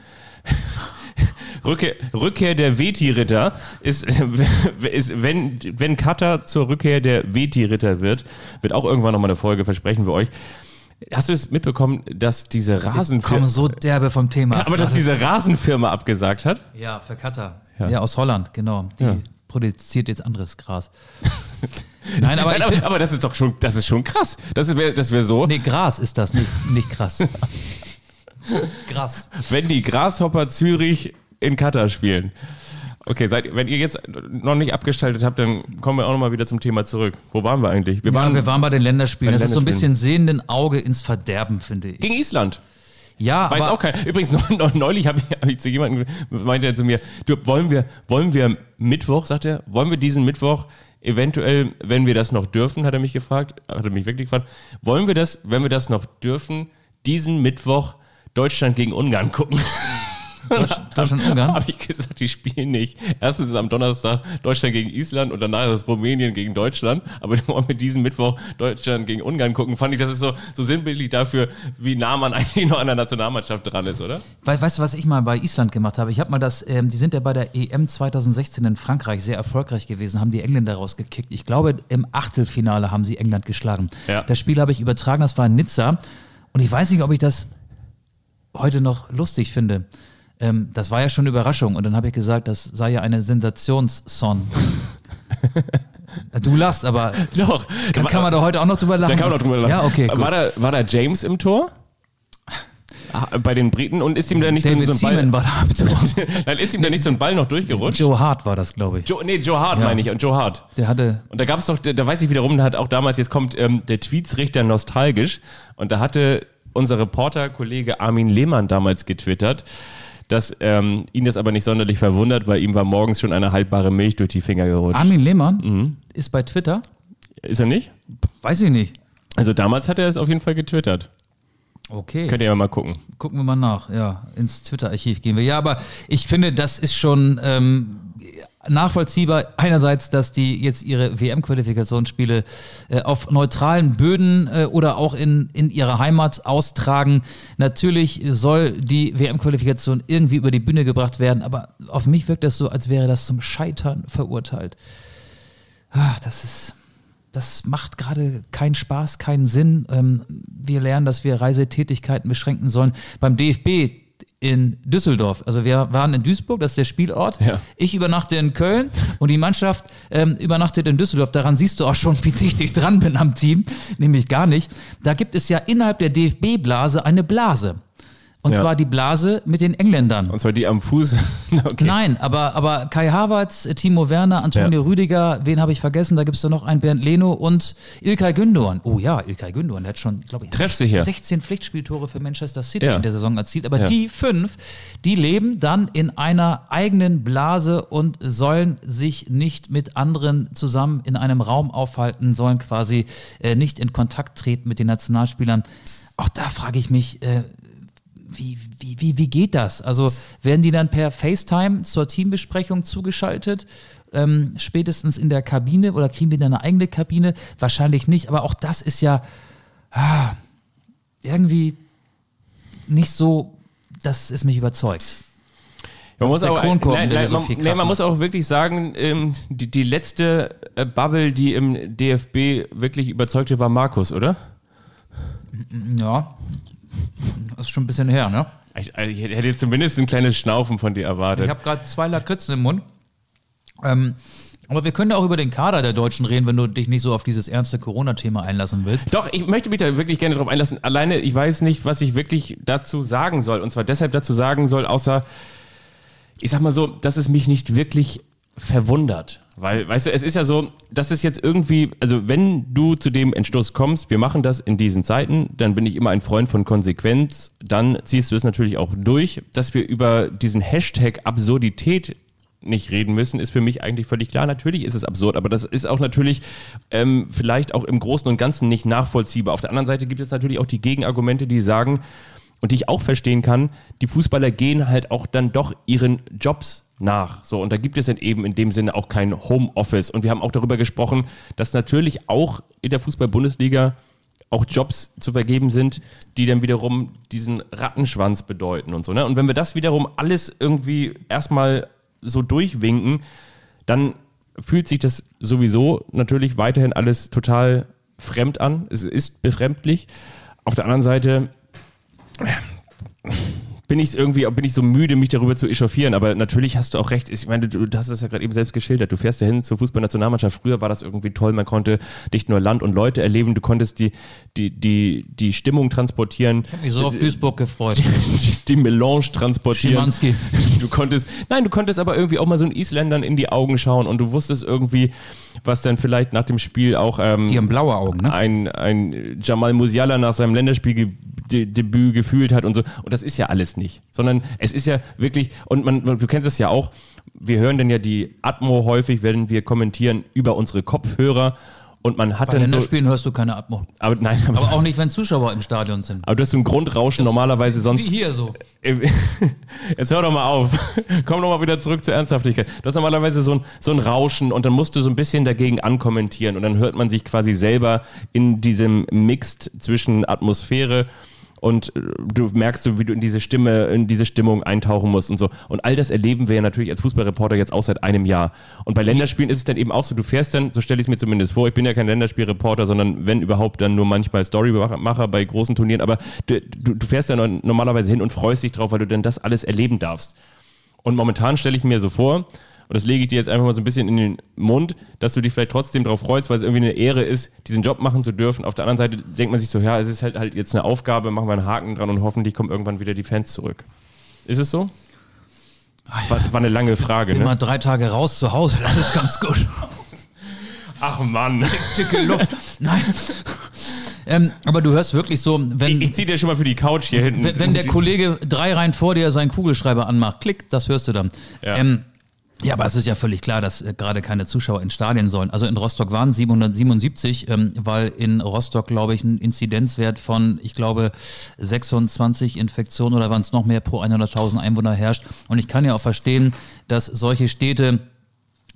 Rückkehr, Rückkehr der Veti-Ritter ist, ist wenn, wenn Katar zur Rückkehr der Veti-Ritter wird, wird auch irgendwann nochmal eine Folge, versprechen wir euch. Hast du es mitbekommen, dass diese Rasenfirma, so derbe vom Thema. ab aber dass diese Rasenfirma abgesagt hat? ja, für Katar. Ja. Ja. aus Holland, genau. Die Ja. produziert jetzt anderes Gras. Nein, aber Nein, ich aber, aber das ist doch schon, das ist schon krass. Das wäre das wär so, Nee, Gras ist das, nicht, nicht krass. Gras. wenn die Grashopper Zürich in Katar spielen. Okay, seid, wenn ihr jetzt noch nicht abgeschaltet habt, dann kommen wir auch nochmal wieder zum Thema zurück. Wo waren wir eigentlich? Wir Ja, waren wir waren bei den Länderspielen. Bei das ist so ein bisschen sehenden Auge ins Verderben, finde ich. gegen Island. Ja, Weiß auch keiner. Übrigens, neulich habe ich, hab ich zu jemandem, meinte er zu mir, du, wollen wir, wollen wir Mittwoch, sagt er, wollen wir diesen Mittwoch eventuell, wenn wir das noch dürfen, hat er mich gefragt, hat er mich wirklich gefragt, wollen wir das, wenn wir das noch dürfen, diesen Mittwoch Deutschland gegen Ungarn gucken? Deutschland, Ungarn. Habe ich gesagt, die spielen nicht. Erstens ist am Donnerstag Deutschland gegen Island und danach ist Rumänien gegen Deutschland. Aber wir wollen mit diesem Mittwoch Deutschland gegen Ungarn gucken. Fand ich, das ist so, so sinnbildlich dafür, wie nah man eigentlich noch an der Nationalmannschaft dran ist, oder? We weißt du, was ich mal bei Island gemacht habe? Ich habe mal das, ähm, die sind ja bei der EM 2016 in Frankreich sehr erfolgreich gewesen, haben die Engländer rausgekickt. Ich glaube, im Achtelfinale haben sie England geschlagen. Ja. Das Spiel habe ich übertragen, das war in Nizza. Und ich weiß nicht, ob ich das heute noch lustig finde. Ähm, das war ja schon eine Überraschung. Und dann habe ich gesagt, das sei ja eine Sensationssong. du lachst, aber Doch. kann, kann man da heute auch noch drüber lachen? Da kann man noch drüber lachen. Ja, okay. Gut. War da, war da James im Tor? Bei den Briten und ist ihm da nicht David so, ein Seaman Ball. war da. Dann ist ihm da nicht so ein Ball noch durchgerutscht. Joe Hart war das, glaube ich. Joe, nee, Joe Hart Ja. meine ich. Und Joe Hart. Der hatte Und da gab es doch, da da weiß ich wiederum, da hat auch damals, jetzt kommt ähm, der Tweetsrichter nostalgisch. Und da hatte unser Reporter-Kollege Armin Lehmann damals getwittert, dass ähm, ihn das aber nicht sonderlich verwundert, weil ihm war morgens schon eine haltbare Milch durch die Finger gerutscht. Armin Lehmann Mhm. ist bei Twitter. Ist er nicht? Weiß ich nicht. Also damals hat er es auf jeden Fall getwittert. Okay. Könnt ihr ja mal gucken. Gucken wir mal nach. Ja, ins Twitter-Archiv gehen wir. Ja, aber ich finde, das ist schon ähm, nachvollziehbar. Einerseits, dass die jetzt ihre WM-Qualifikationsspiele äh, auf neutralen Böden äh, oder auch in, in ihrer Heimat austragen. Natürlich soll die WM-Qualifikation irgendwie über die Bühne gebracht werden, aber auf mich wirkt das so, als wäre das zum Scheitern verurteilt. Ah, das ist. Das macht gerade keinen Spaß, keinen Sinn. Ähm, wir lernen, dass wir Reisetätigkeiten beschränken sollen. Beim DFB in Düsseldorf, also wir waren in Duisburg, das ist der Spielort. Ja. Ich übernachte in Köln und die Mannschaft ähm, übernachtet in Düsseldorf. Daran siehst du auch schon, wie dicht ich dran bin am Team, nämlich gar nicht. Da gibt es ja innerhalb der DFB-Blase eine Blase. Und Ja. zwar die Blase mit den Engländern. Und zwar die am Fuß. okay. Nein, aber, aber Kai Havertz, Timo Werner, Antonio Ja. Rüdiger, wen habe ich vergessen? Da gibt es da noch einen Bernd Leno und Ilkay Gündoğan. Oh ja, Ilkay Gündoğan, der hat schon, glaube ich, Treffsicher. 16 Pflichtspieltore für Manchester City Ja. in der Saison erzielt. Aber die fünf, die leben dann in einer eigenen Blase und sollen sich nicht mit anderen zusammen in einem Raum aufhalten, sollen quasi äh, nicht in Kontakt treten mit den Nationalspielern. Auch da frage ich mich, äh, wie, wie, wie, wie geht das? Also werden die dann per FaceTime zur Teambesprechung zugeschaltet? Ähm, spätestens in der Kabine oder kriegen die dann eine eigene Kabine? Wahrscheinlich nicht, aber auch das ist ja ah, irgendwie nicht so, dass es mich überzeugt. Man muss auch, nein, nein, so man, Kraft man muss auch wirklich sagen, ähm, die, die letzte äh, Bubble, die im DFB wirklich überzeugte, war Markus, oder? Ja, das ist schon ein bisschen her, ne? Ich, also ich hätte zumindest ein kleines Schnaufen von dir erwartet. Ich habe gerade zwei Lakritzen im Mund. Ähm, aber wir können ja auch über den Kader der Deutschen reden, wenn du dich nicht so auf dieses ernste Corona-Thema einlassen willst. Doch, ich möchte mich da wirklich gerne drauf einlassen. Alleine, ich weiß nicht, was ich wirklich dazu sagen soll. Und zwar deshalb dazu sagen soll, außer, ich sag mal so, dass es mich nicht wirklich verwundert. Weil, weißt du, es ist ja so, dass es jetzt irgendwie, also wenn du zu dem Entschluss kommst, wir machen das in diesen Zeiten, dann bin ich immer ein Freund von Konsequenz, dann ziehst du es natürlich auch durch. Dass wir über diesen Hashtag Absurdität nicht reden müssen, ist für mich eigentlich völlig klar. Natürlich ist es absurd, aber das ist auch natürlich ähm, vielleicht auch im Großen und Ganzen nicht nachvollziehbar. Auf der anderen Seite gibt es natürlich auch die Gegenargumente, die sagen, und die ich auch verstehen kann, die Fußballer gehen halt auch dann doch ihren Jobs nach. So, und da gibt es dann eben in dem Sinne auch kein Homeoffice. Und wir haben auch darüber gesprochen, dass natürlich auch in der Fußball-Bundesliga auch Jobs zu vergeben sind, die dann wiederum diesen Rattenschwanz bedeuten und so. Ne? Und wenn wir das wiederum alles irgendwie erstmal so durchwinken, dann fühlt sich das sowieso natürlich weiterhin alles total fremd an. Es ist befremdlich. Auf der anderen Seite bin ich irgendwie, bin ich so müde, mich darüber zu echauffieren. Aber natürlich hast du auch recht. Ich meine, du, hast es ja gerade eben selbst geschildert. Du fährst ja hin zur Fußballnationalmannschaft. Früher war das irgendwie toll. Man konnte nicht nur Land und Leute erleben. Du konntest die, die, die, die Stimmung transportieren. Ich hab mich so auf Duisburg gefreut. Die, die Melange transportieren. Schimanski. Du konntest, nein, du konntest aber irgendwie auch mal so einen Isländern in die Augen schauen und du wusstest irgendwie, was dann vielleicht nach dem Spiel auch ähm, Die haben blaue Augen, ne? ein, ein Jamal Musiala nach seinem Länderspieldebüt gefühlt hat und so. Und das ist ja alles nicht. Sondern es ist ja wirklich, und man, du kennst es ja auch, wir hören dann ja die Atmo häufig, wenn wir kommentieren über unsere Kopfhörer. Und man hat Bei dann so. Länderspielen hörst du keine Atmo. Aber nein, aber, Aber auch nicht, wenn Zuschauer im Stadion sind. aber du hast so ein Grundrauschen normalerweise sonst. Wie hier so. Jetzt hör doch mal auf. Komm doch mal wieder zurück zur Ernsthaftigkeit. Du hast normalerweise so ein, so ein Rauschen und dann musst du so ein bisschen dagegen ankommentieren und dann hört man sich quasi selber in diesem Mixed zwischen Atmosphäre und äh, du merkst so, wie du in diese Stimme, in diese Stimmung eintauchen musst und so. Und all das erleben wir ja natürlich als Fußballreporter jetzt auch seit einem Jahr. Und bei Länderspielen ist es dann eben auch so, du fährst dann, so stelle ich es mir zumindest vor, ich bin ja kein Länderspielreporter, sondern wenn überhaupt dann nur manchmal Storymacher bei großen Turnieren, aber du, du, du fährst dann normalerweise hin und freust dich drauf, weil du dann das alles erleben darfst. Und momentan stelle ich mir so vor, und das lege ich dir jetzt einfach mal so ein bisschen in den Mund, dass du dich vielleicht trotzdem darauf freust, weil es irgendwie eine Ehre ist, diesen Job machen zu dürfen. Auf der anderen Seite denkt man sich so, ja, es ist halt, halt jetzt eine Aufgabe, machen wir einen Haken dran und hoffentlich kommen irgendwann wieder die Fans zurück. Ist es so? War, war eine lange Frage, Immer ne? drei Tage raus zu Hause, das ist ganz gut. Ach Mann. Dicke Luft. Nein. Ähm, aber du hörst wirklich so, wenn, Ich zieh dir schon mal für die Couch hier hinten. wenn, wenn der Kollege drei Reihen vor dir seinen Kugelschreiber anmacht, klick, das hörst du dann. Ja. Ähm, ja, aber es ist ja völlig klar, dass äh, gerade keine Zuschauer in Stadien sollen. Also in Rostock waren 777, ähm, weil in Rostock, glaube ich, ein Inzidenzwert von, ich glaube, 26 Infektionen oder waren es noch mehr pro 100.000 Einwohner herrscht. Und ich kann ja auch verstehen, dass solche Städte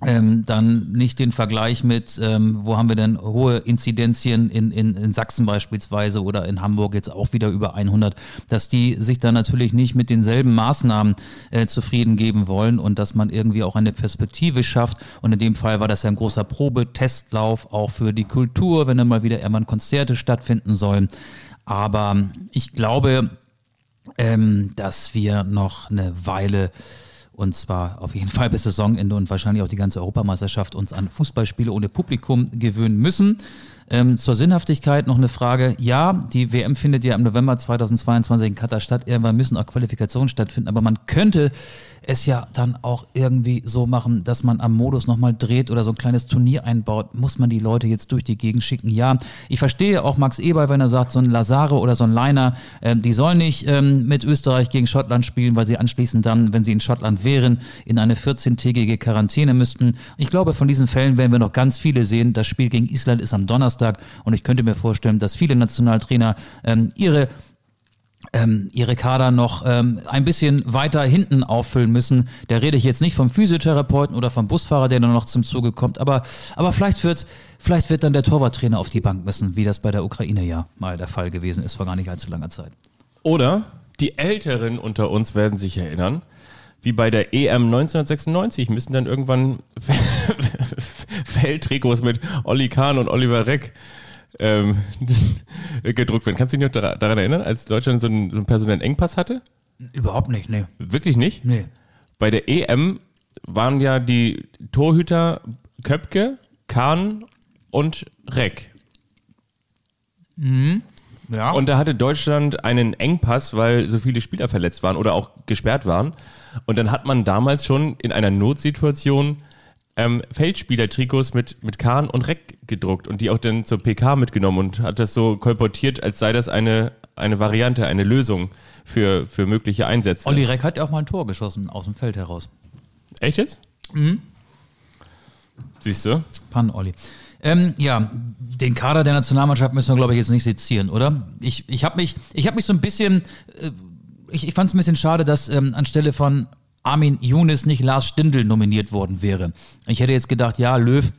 ähm, dann nicht den Vergleich mit, ähm, wo haben wir denn hohe Inzidenzien in, in, in Sachsen beispielsweise oder in Hamburg jetzt auch wieder über 100, dass die sich dann natürlich nicht mit denselben Maßnahmen äh, zufrieden geben wollen und dass man irgendwie auch eine Perspektive schafft. Und in dem Fall war das ja ein großer Probetestlauf auch für die Kultur, wenn dann mal wieder irgendwann Konzerte stattfinden sollen. Aber ich glaube, ähm, dass wir noch eine Weile und zwar auf jeden Fall bis Saisonende und wahrscheinlich auch die ganze Europameisterschaft uns an Fußballspiele ohne Publikum gewöhnen müssen. Ähm, zur Sinnhaftigkeit noch eine Frage. Ja, die WM findet ja im November 2022 in Katar statt. Irgendwann müssen auch Qualifikationen stattfinden, aber man könnte es ja dann auch irgendwie so machen, dass man am Modus nochmal dreht oder so ein kleines Turnier einbaut. Muss man die Leute jetzt durch die Gegend schicken? Ja, ich verstehe auch Max Eberl, wenn er sagt, so ein Lazare oder so ein Leiner, ähm, die sollen nicht ähm, mit Österreich gegen Schottland spielen, weil sie anschließend dann, wenn sie in Schottland wären, in eine 14-tägige Quarantäne müssten. Ich glaube, von diesen Fällen werden wir noch ganz viele sehen. Das Spiel gegen Island ist am Donnerstag und ich könnte mir vorstellen, dass viele Nationaltrainer ähm, ihre ähm, ihre Kader noch ähm, ein bisschen weiter hinten auffüllen müssen. Da rede ich jetzt nicht vom Physiotherapeuten oder vom Busfahrer, der dann noch zum Zuge kommt, aber, aber vielleicht, wird, vielleicht wird dann der Torwarttrainer auf die Bank müssen, wie das bei der Ukraine ja mal der Fall gewesen ist vor gar nicht allzu langer Zeit. Oder die Älteren unter uns werden sich erinnern, wie bei der EM 1996 müssen dann irgendwann Feldtrikots mit Olli Kahn und Oliver Reck ähm, gedruckt werden. Kannst du dich noch dara- daran erinnern, als Deutschland so einen, so einen personellen Engpass hatte? Überhaupt nicht, nee. Wirklich nicht? nee. Bei der EM waren ja die Torhüter Köpke, Kahn und Reck. Ja. Und da hatte Deutschland einen Engpass, weil so viele Spieler verletzt waren oder auch gesperrt waren. Und dann hat man damals schon in einer Notsituation ähm, Feldspieler-Trikots mit, mit Kahn und Reck gedruckt und die auch dann zur PK mitgenommen und hat das so kolportiert, als sei das eine, eine Variante, eine Lösung für, für mögliche Einsätze. Olli Reck hat ja auch mal ein Tor geschossen aus dem Feld heraus. Echt jetzt? Mhm. Siehst du? Pan Olli. Ähm, ja, den Kader der Nationalmannschaft müssen wir, glaube ich, jetzt nicht sezieren, oder? Ich, ich habe mich, ich hab mich so ein bisschen, äh, ich, ich fand es ein bisschen schade, dass ähm, anstelle von Armin Younes nicht Lars Stindl nominiert worden wäre. Ich hätte jetzt gedacht, ja, Löw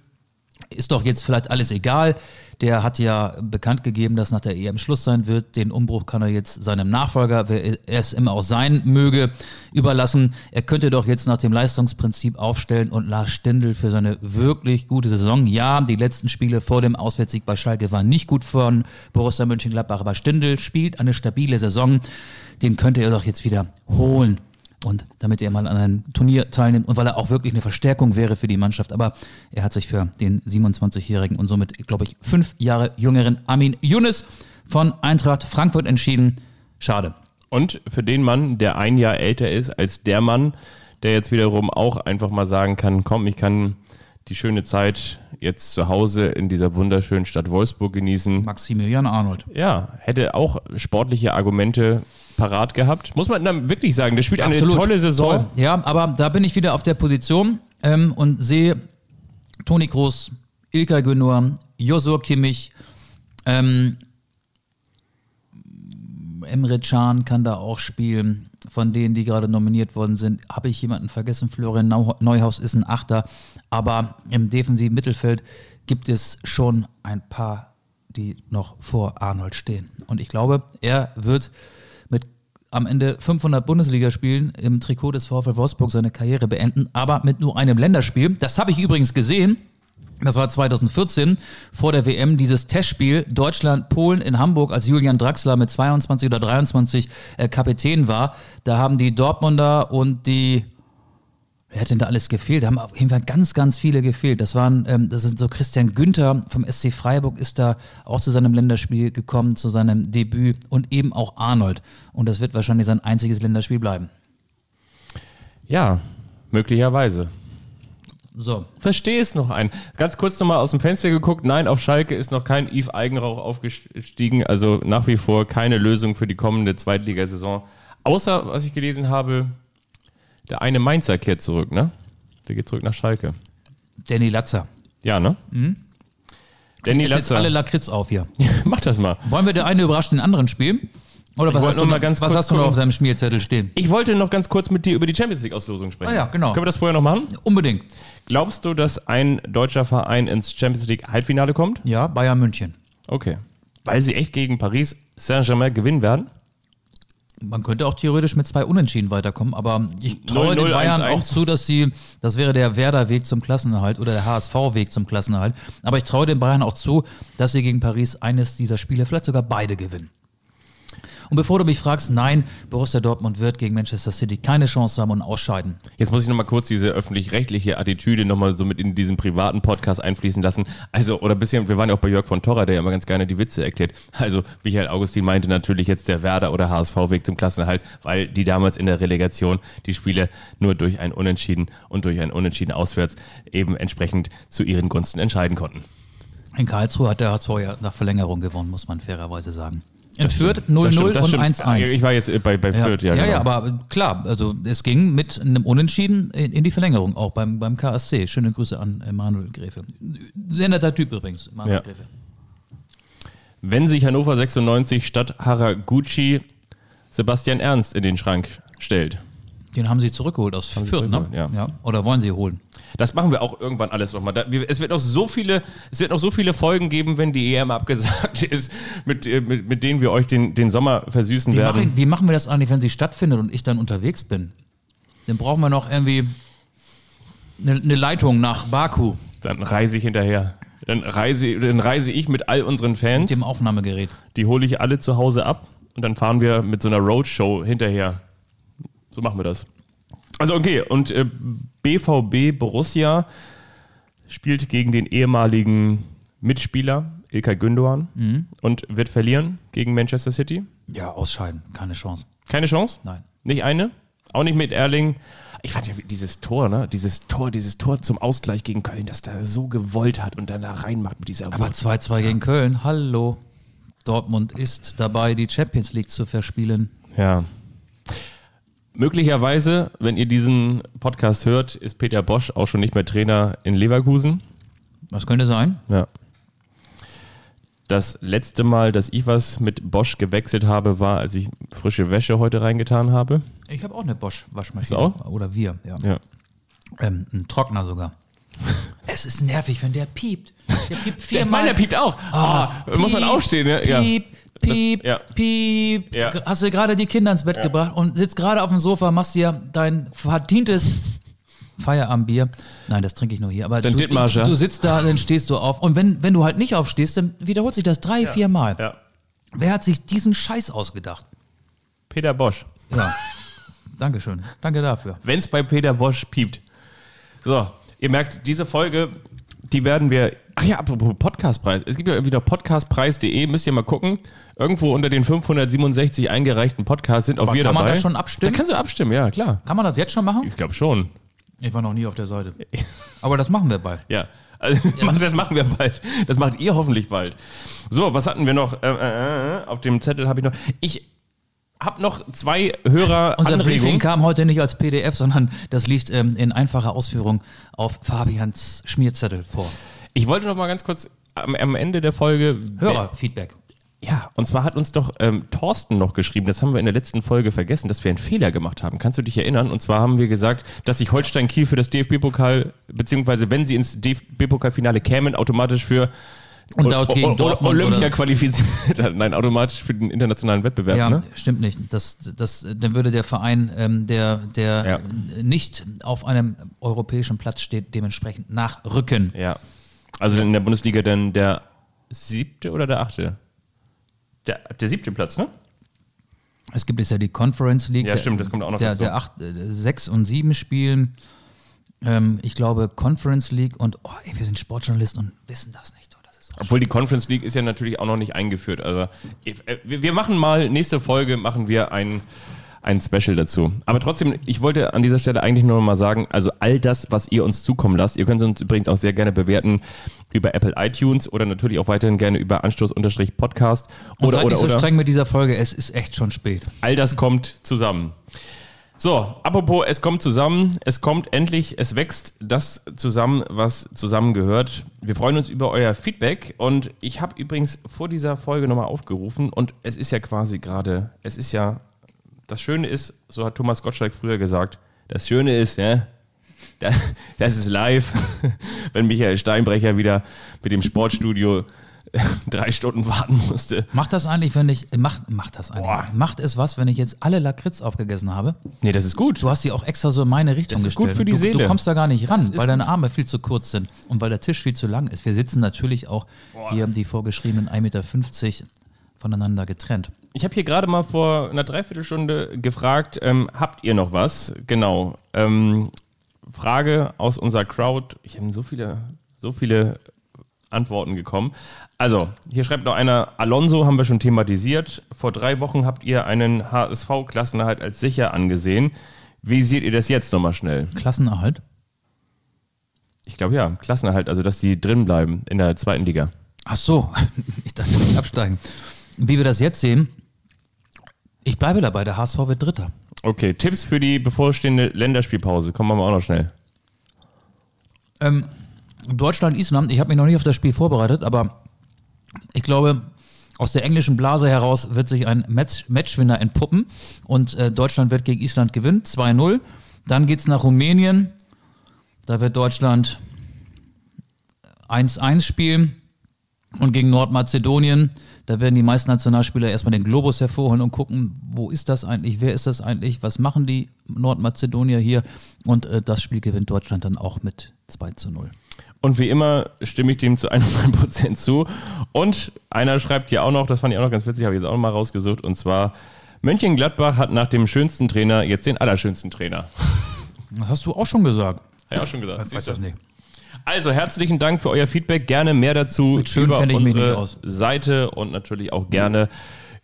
ist doch jetzt vielleicht alles egal. Der hat ja bekannt gegeben, dass nach der EM Schluss sein wird. Den Umbruch kann er jetzt seinem Nachfolger, wer er es immer auch sein möge, überlassen. Er könnte doch jetzt nach dem Leistungsprinzip aufstellen und Lars Stindl für seine wirklich gute Saison. Ja, die letzten Spiele vor dem Auswärtssieg bei Schalke waren nicht gut von Borussia Mönchengladbach, aber Stindl spielt eine stabile Saison. Den könnte er doch jetzt wieder holen. Und damit er mal an einem Turnier teilnimmt und weil er auch wirklich eine Verstärkung wäre für die Mannschaft. Aber er hat sich für den 27-Jährigen und somit, glaube ich, fünf Jahre jüngeren Armin Younes von Eintracht Frankfurt entschieden. Schade. Und für den Mann, der ein Jahr älter ist als der Mann, der jetzt wiederum auch einfach mal sagen kann, komm, ich kann die schöne Zeit jetzt zu Hause in dieser wunderschönen Stadt Wolfsburg genießen. Maximilian Arnold. Ja, hätte auch sportliche Argumente parat gehabt. Muss man dann wirklich sagen, der spielt eine tolle Saison. Toll. Ja, aber da bin ich wieder auf der Position ähm, und sehe Toni Kroos, Ilkay Gündoğan, Josua Kimmich, ähm, Emre Can kann da auch spielen. Von denen, die gerade nominiert worden sind, habe ich jemanden vergessen. Florian Neuhaus ist ein Achter. Aber im defensiven Mittelfeld gibt es schon ein paar, die noch vor Arnold stehen. Und ich glaube, er wird am Ende 500 Bundesligaspielen im Trikot des VfL Wolfsburg seine Karriere beenden, aber mit nur einem Länderspiel. Das habe ich übrigens gesehen. Das war 2014 vor der WM, dieses Testspiel Deutschland-Polen in Hamburg, als Julian Draxler mit 22 oder 23 äh, Kapitän war. Da haben die Dortmunder und die, wer hat denn da alles gefehlt? Da haben auf jeden Fall ganz, ganz viele gefehlt. Das waren, ähm, das sind so Christian Günther vom SC Freiburg ist da auch zu seinem Länderspiel gekommen, zu seinem Debüt und eben auch Arnold. Und das wird wahrscheinlich sein einziges Länderspiel bleiben. Ja, möglicherweise. So, Verstehe es noch ein. Ganz kurz nochmal aus dem Fenster geguckt. Nein, auf Schalke ist noch kein Yves Eigenrauch aufgestiegen. Also nach wie vor keine Lösung für die kommende Zweitligasaison. Außer, was ich gelesen habe, der eine Mainzer kehrt zurück, ne? Der geht zurück nach Schalke. Danny Latzer. Ja, ne? Danny Ist jetzt Latzer. alle Lakritz auf hier. Mach das mal. Wollen wir der eine überrascht den anderen spielen? Oder was, hast du, noch, was hast du noch auf deinem Schmierzettel stehen? Ich wollte noch ganz kurz mit dir über die Champions League-Auslosung sprechen. Ah ja, genau. Können wir das vorher noch machen? Unbedingt. Glaubst du, dass ein deutscher Verein ins Champions League-Halbfinale kommt? Ja, Bayern München. Okay. Weil sie echt gegen Paris Saint-Germain gewinnen werden? Man könnte auch theoretisch mit zwei Unentschieden weiterkommen, aber ich traue 0-0, den Bayern 1-1. auch zu, dass sie, das wäre der Werder-Weg zum Klassenerhalt oder der HSV-Weg zum Klassenerhalt, aber ich traue den Bayern auch zu, dass sie gegen Paris eines dieser Spiele, vielleicht sogar beide gewinnen. Und bevor du mich fragst, nein, Borussia Dortmund wird gegen Manchester City keine Chance haben und ausscheiden. Jetzt muss ich nochmal kurz diese öffentlich-rechtliche Attitüde nochmal so mit in diesen privaten Podcast einfließen lassen. Also, oder ein bisschen, wir waren ja auch bei Jörg von Torra, der ja immer ganz gerne die Witze erklärt. Also, Michael Augustin meinte natürlich jetzt der Werder- oder HSV-Weg zum Klassenerhalt, weil die damals in der Relegation die Spiele nur durch ein Unentschieden und durch ein Unentschieden auswärts eben entsprechend zu ihren Gunsten entscheiden konnten. In Karlsruhe hat der HSV ja nach Verlängerung gewonnen, muss man fairerweise sagen. In Fürth Das 0-0 stimmt, das und stimmt. 1-1. Ich war jetzt bei, bei Ja, Fürth, ja. ja, genau. ja, aber klar, also es ging mit einem Unentschieden in, in die Verlängerung, auch beim, beim KSC. Schöne Grüße an Emanuel Gräfe. Sehr netter Typ übrigens, Emanuel Ja. Gräfe. Wenn sich Hannover 96 statt Haraguchi Sebastian Ernst in den Schrank stellt. Den haben sie zurückgeholt aus sie Fürth, ne? zurückgeholt, ja. Oder wollen sie holen? Das machen wir auch irgendwann alles nochmal. Es wird noch so viele, es wird noch so viele Folgen geben, wenn die EM abgesagt ist, mit, äh, mit, mit denen wir euch den, den Sommer versüßen Wie werden. machen, wie machen wir das eigentlich, wenn sie stattfindet und ich dann unterwegs bin? Dann brauchen wir noch irgendwie eine, eine Leitung nach Baku Dann reise ich hinterher. Dann reise, dann reise ich mit all unseren Fans, mit dem Aufnahmegerät. die hole ich alle zu Hause ab und dann fahren wir mit so einer Roadshow hinterher. So machen wir das. Also okay, und äh, BVB Borussia spielt gegen den ehemaligen Mitspieler Ilkay Gündoğan Mhm. und wird verlieren gegen Manchester City. Ja, ausscheiden, keine Chance. Keine Chance? Nein. Nicht eine? Auch nicht mit Erling? Ich fand ja dieses Tor, ne? Dieses Tor, dieses Tor zum Ausgleich gegen Köln, das da so gewollt hat und dann da reinmacht mit dieser Aber Wucht. 2-2 gegen Köln, hallo. Dortmund ist dabei, die Champions League zu verspielen. Ja. Möglicherweise, wenn ihr diesen Podcast hört, ist Peter Bosch auch schon nicht mehr Trainer in Leverkusen. Was könnte sein? Ja. Das letzte Mal, dass ich was mit Bosch gewechselt habe, war, als ich frische Wäsche heute reingetan habe. Ich habe auch eine Bosch-Waschmaschine. Oder wir, ja. Ja. Ähm, ein Trockner sogar. es ist nervig, wenn der piept. Der piept Der, viermal. meiner piept auch. Ah, muss man piep, aufstehen, ne? Ja. Piep, piep, ja. piep. Ja. Hast du gerade die Kinder ins Bett gebracht und sitzt gerade auf dem Sofa, machst dir dein verdientes Feierabendbier. Nein, das trinke ich nur hier. Aber du, du, du sitzt da, dann stehst du auf. Und wenn, wenn du halt nicht aufstehst, dann wiederholt sich das drei, vier Mal. Ja. Wer hat sich diesen Scheiß ausgedacht? Peter Bosch. Ja. Dankeschön. Danke dafür. Wenn es bei Peter Bosch piept. So, ihr merkt, diese Folge, die werden wir. Ach ja, apropos Podcastpreis. Es gibt ja noch podcastpreis.de, müsst ihr mal gucken. Irgendwo unter den 567 eingereichten Podcasts sind auch wir kann man dabei. da schon abstimmen? Da kannst du abstimmen, ja, klar. Kann man das jetzt schon machen? Ich glaube schon. Ich war noch nie auf der Seite. Aber das machen wir bald. Ja. Also, das machen wir bald. Das macht ihr hoffentlich bald. So, was hatten wir noch? Äh, äh, äh, auf dem Zettel habe ich noch. Ich habe noch zwei Hörer. Unser Anregungen. Briefing kam heute nicht als PDF, sondern das liegt ähm, in einfacher Ausführung auf Fabians Schmierzettel vor. Ich wollte noch mal ganz kurz am, am Ende der Folge. Hörerfeedback. Ja, und zwar hat uns doch ähm, Thorsten noch geschrieben, das haben wir in der letzten Folge vergessen, dass wir einen Fehler gemacht haben. Kannst du dich erinnern? Und zwar haben wir gesagt, dass sich Holstein Kiel für das DFB-Pokal, beziehungsweise wenn sie ins DFB-Pokalfinale kämen, automatisch für Und laut gegen Dortmund Olympia oder- qualifiziert. Nein, automatisch für den internationalen Wettbewerb. Ja, Ne? stimmt nicht. Das, das, dann würde der Verein, ähm, der, der Ja. nicht auf einem europäischen Platz steht, dementsprechend nachrücken. Ja. Also in der Bundesliga dann der siebte oder der achte? Der, der siebte Platz, ne? Es gibt jetzt ja die Conference League. Ja, stimmt, das kommt auch noch der, dazu. Der acht, äh, sechs und sieben spielen. Ähm, ich glaube Conference League und oh, ey, wir sind Sportjournalisten und wissen das nicht. Oh, das Obwohl die Conference League ist ja natürlich auch noch nicht eingeführt. Also äh, wir wir machen mal, nächste Folge machen wir ein, ein Special dazu. Aber trotzdem, ich wollte an dieser Stelle eigentlich nur noch mal sagen, also all das, was ihr uns zukommen lasst, ihr könnt uns übrigens auch sehr gerne bewerten über Apple iTunes oder natürlich auch weiterhin gerne über Anstoß-Podcast Und oder, seid oder, nicht so oder. streng mit dieser Folge, es ist echt schon spät. All das kommt zusammen. So, apropos, es kommt zusammen, es kommt endlich, es wächst das zusammen, was zusammengehört. Wir freuen uns über euer Feedback und ich habe übrigens vor dieser Folge nochmal aufgerufen und es ist ja quasi gerade, es ist ja, das Schöne ist, so hat Thomas Gottschalk früher gesagt, das Schöne ist, ja, da- das ist live, wenn Michael Steinbrecher wieder mit dem Sportstudio drei Stunden warten musste. Macht das eigentlich, wenn ich. Macht, macht das eigentlich. Boah. Macht es was, wenn ich jetzt alle Lakritz aufgegessen habe? Nee, das ist gut. Du hast sie auch extra so in meine Richtung Das ist gestellt. gut für die du, Seele. Du kommst da gar nicht ran, weil deine Arme viel zu kurz sind und weil der Tisch viel zu lang ist. Wir sitzen natürlich auch hier die vorgeschriebenen 1,50 Meter voneinander getrennt. Ich habe hier gerade mal vor einer Dreiviertelstunde gefragt, ähm, habt ihr noch was? Genau. Ähm, Frage aus unserer Crowd. Ich habe so viele, so viele Antworten gekommen. Also, hier schreibt noch einer, Alonso haben wir schon thematisiert. Vor drei Wochen habt ihr einen HSV-Klassenerhalt als sicher angesehen. Wie seht ihr das jetzt nochmal schnell? Klassenerhalt? Ich glaube ja, Klassenerhalt, also dass die drin bleiben in der zweiten Liga. Ach so, ich dachte, absteigen. Wie wir das jetzt sehen, ich bleibe dabei, der HSV wird Dritter. Okay, Tipps für die bevorstehende Länderspielpause. Kommen wir mal auch noch schnell. Ähm, Deutschland, Island, ich habe mich noch nicht auf das Spiel vorbereitet, aber ich glaube, aus der englischen Blase heraus wird sich ein Match Matchwinner entpuppen und äh, Deutschland wird gegen Island gewinnen, 2-0. Dann geht es nach Rumänien, da wird Deutschland 1-1 spielen und gegen Nordmazedonien, da werden die meisten Nationalspieler erstmal den Globus hervorholen und gucken, wo ist das eigentlich, wer ist das eigentlich, was machen die Nordmazedonier hier und äh, das Spiel gewinnt Deutschland dann auch mit 2 zu 0. Und wie immer stimme ich dem zu 100% zu. Und einer schreibt hier auch noch, das fand ich auch noch ganz witzig, habe ich jetzt auch noch mal rausgesucht, und zwar, Mönchengladbach hat nach dem schönsten Trainer jetzt den allerschönsten Trainer. Das hast du auch schon gesagt. Habe ich auch schon gesagt. Ich weiß das nicht. Also herzlichen Dank für euer Feedback. Gerne mehr dazu über unsere. Seite und natürlich auch gerne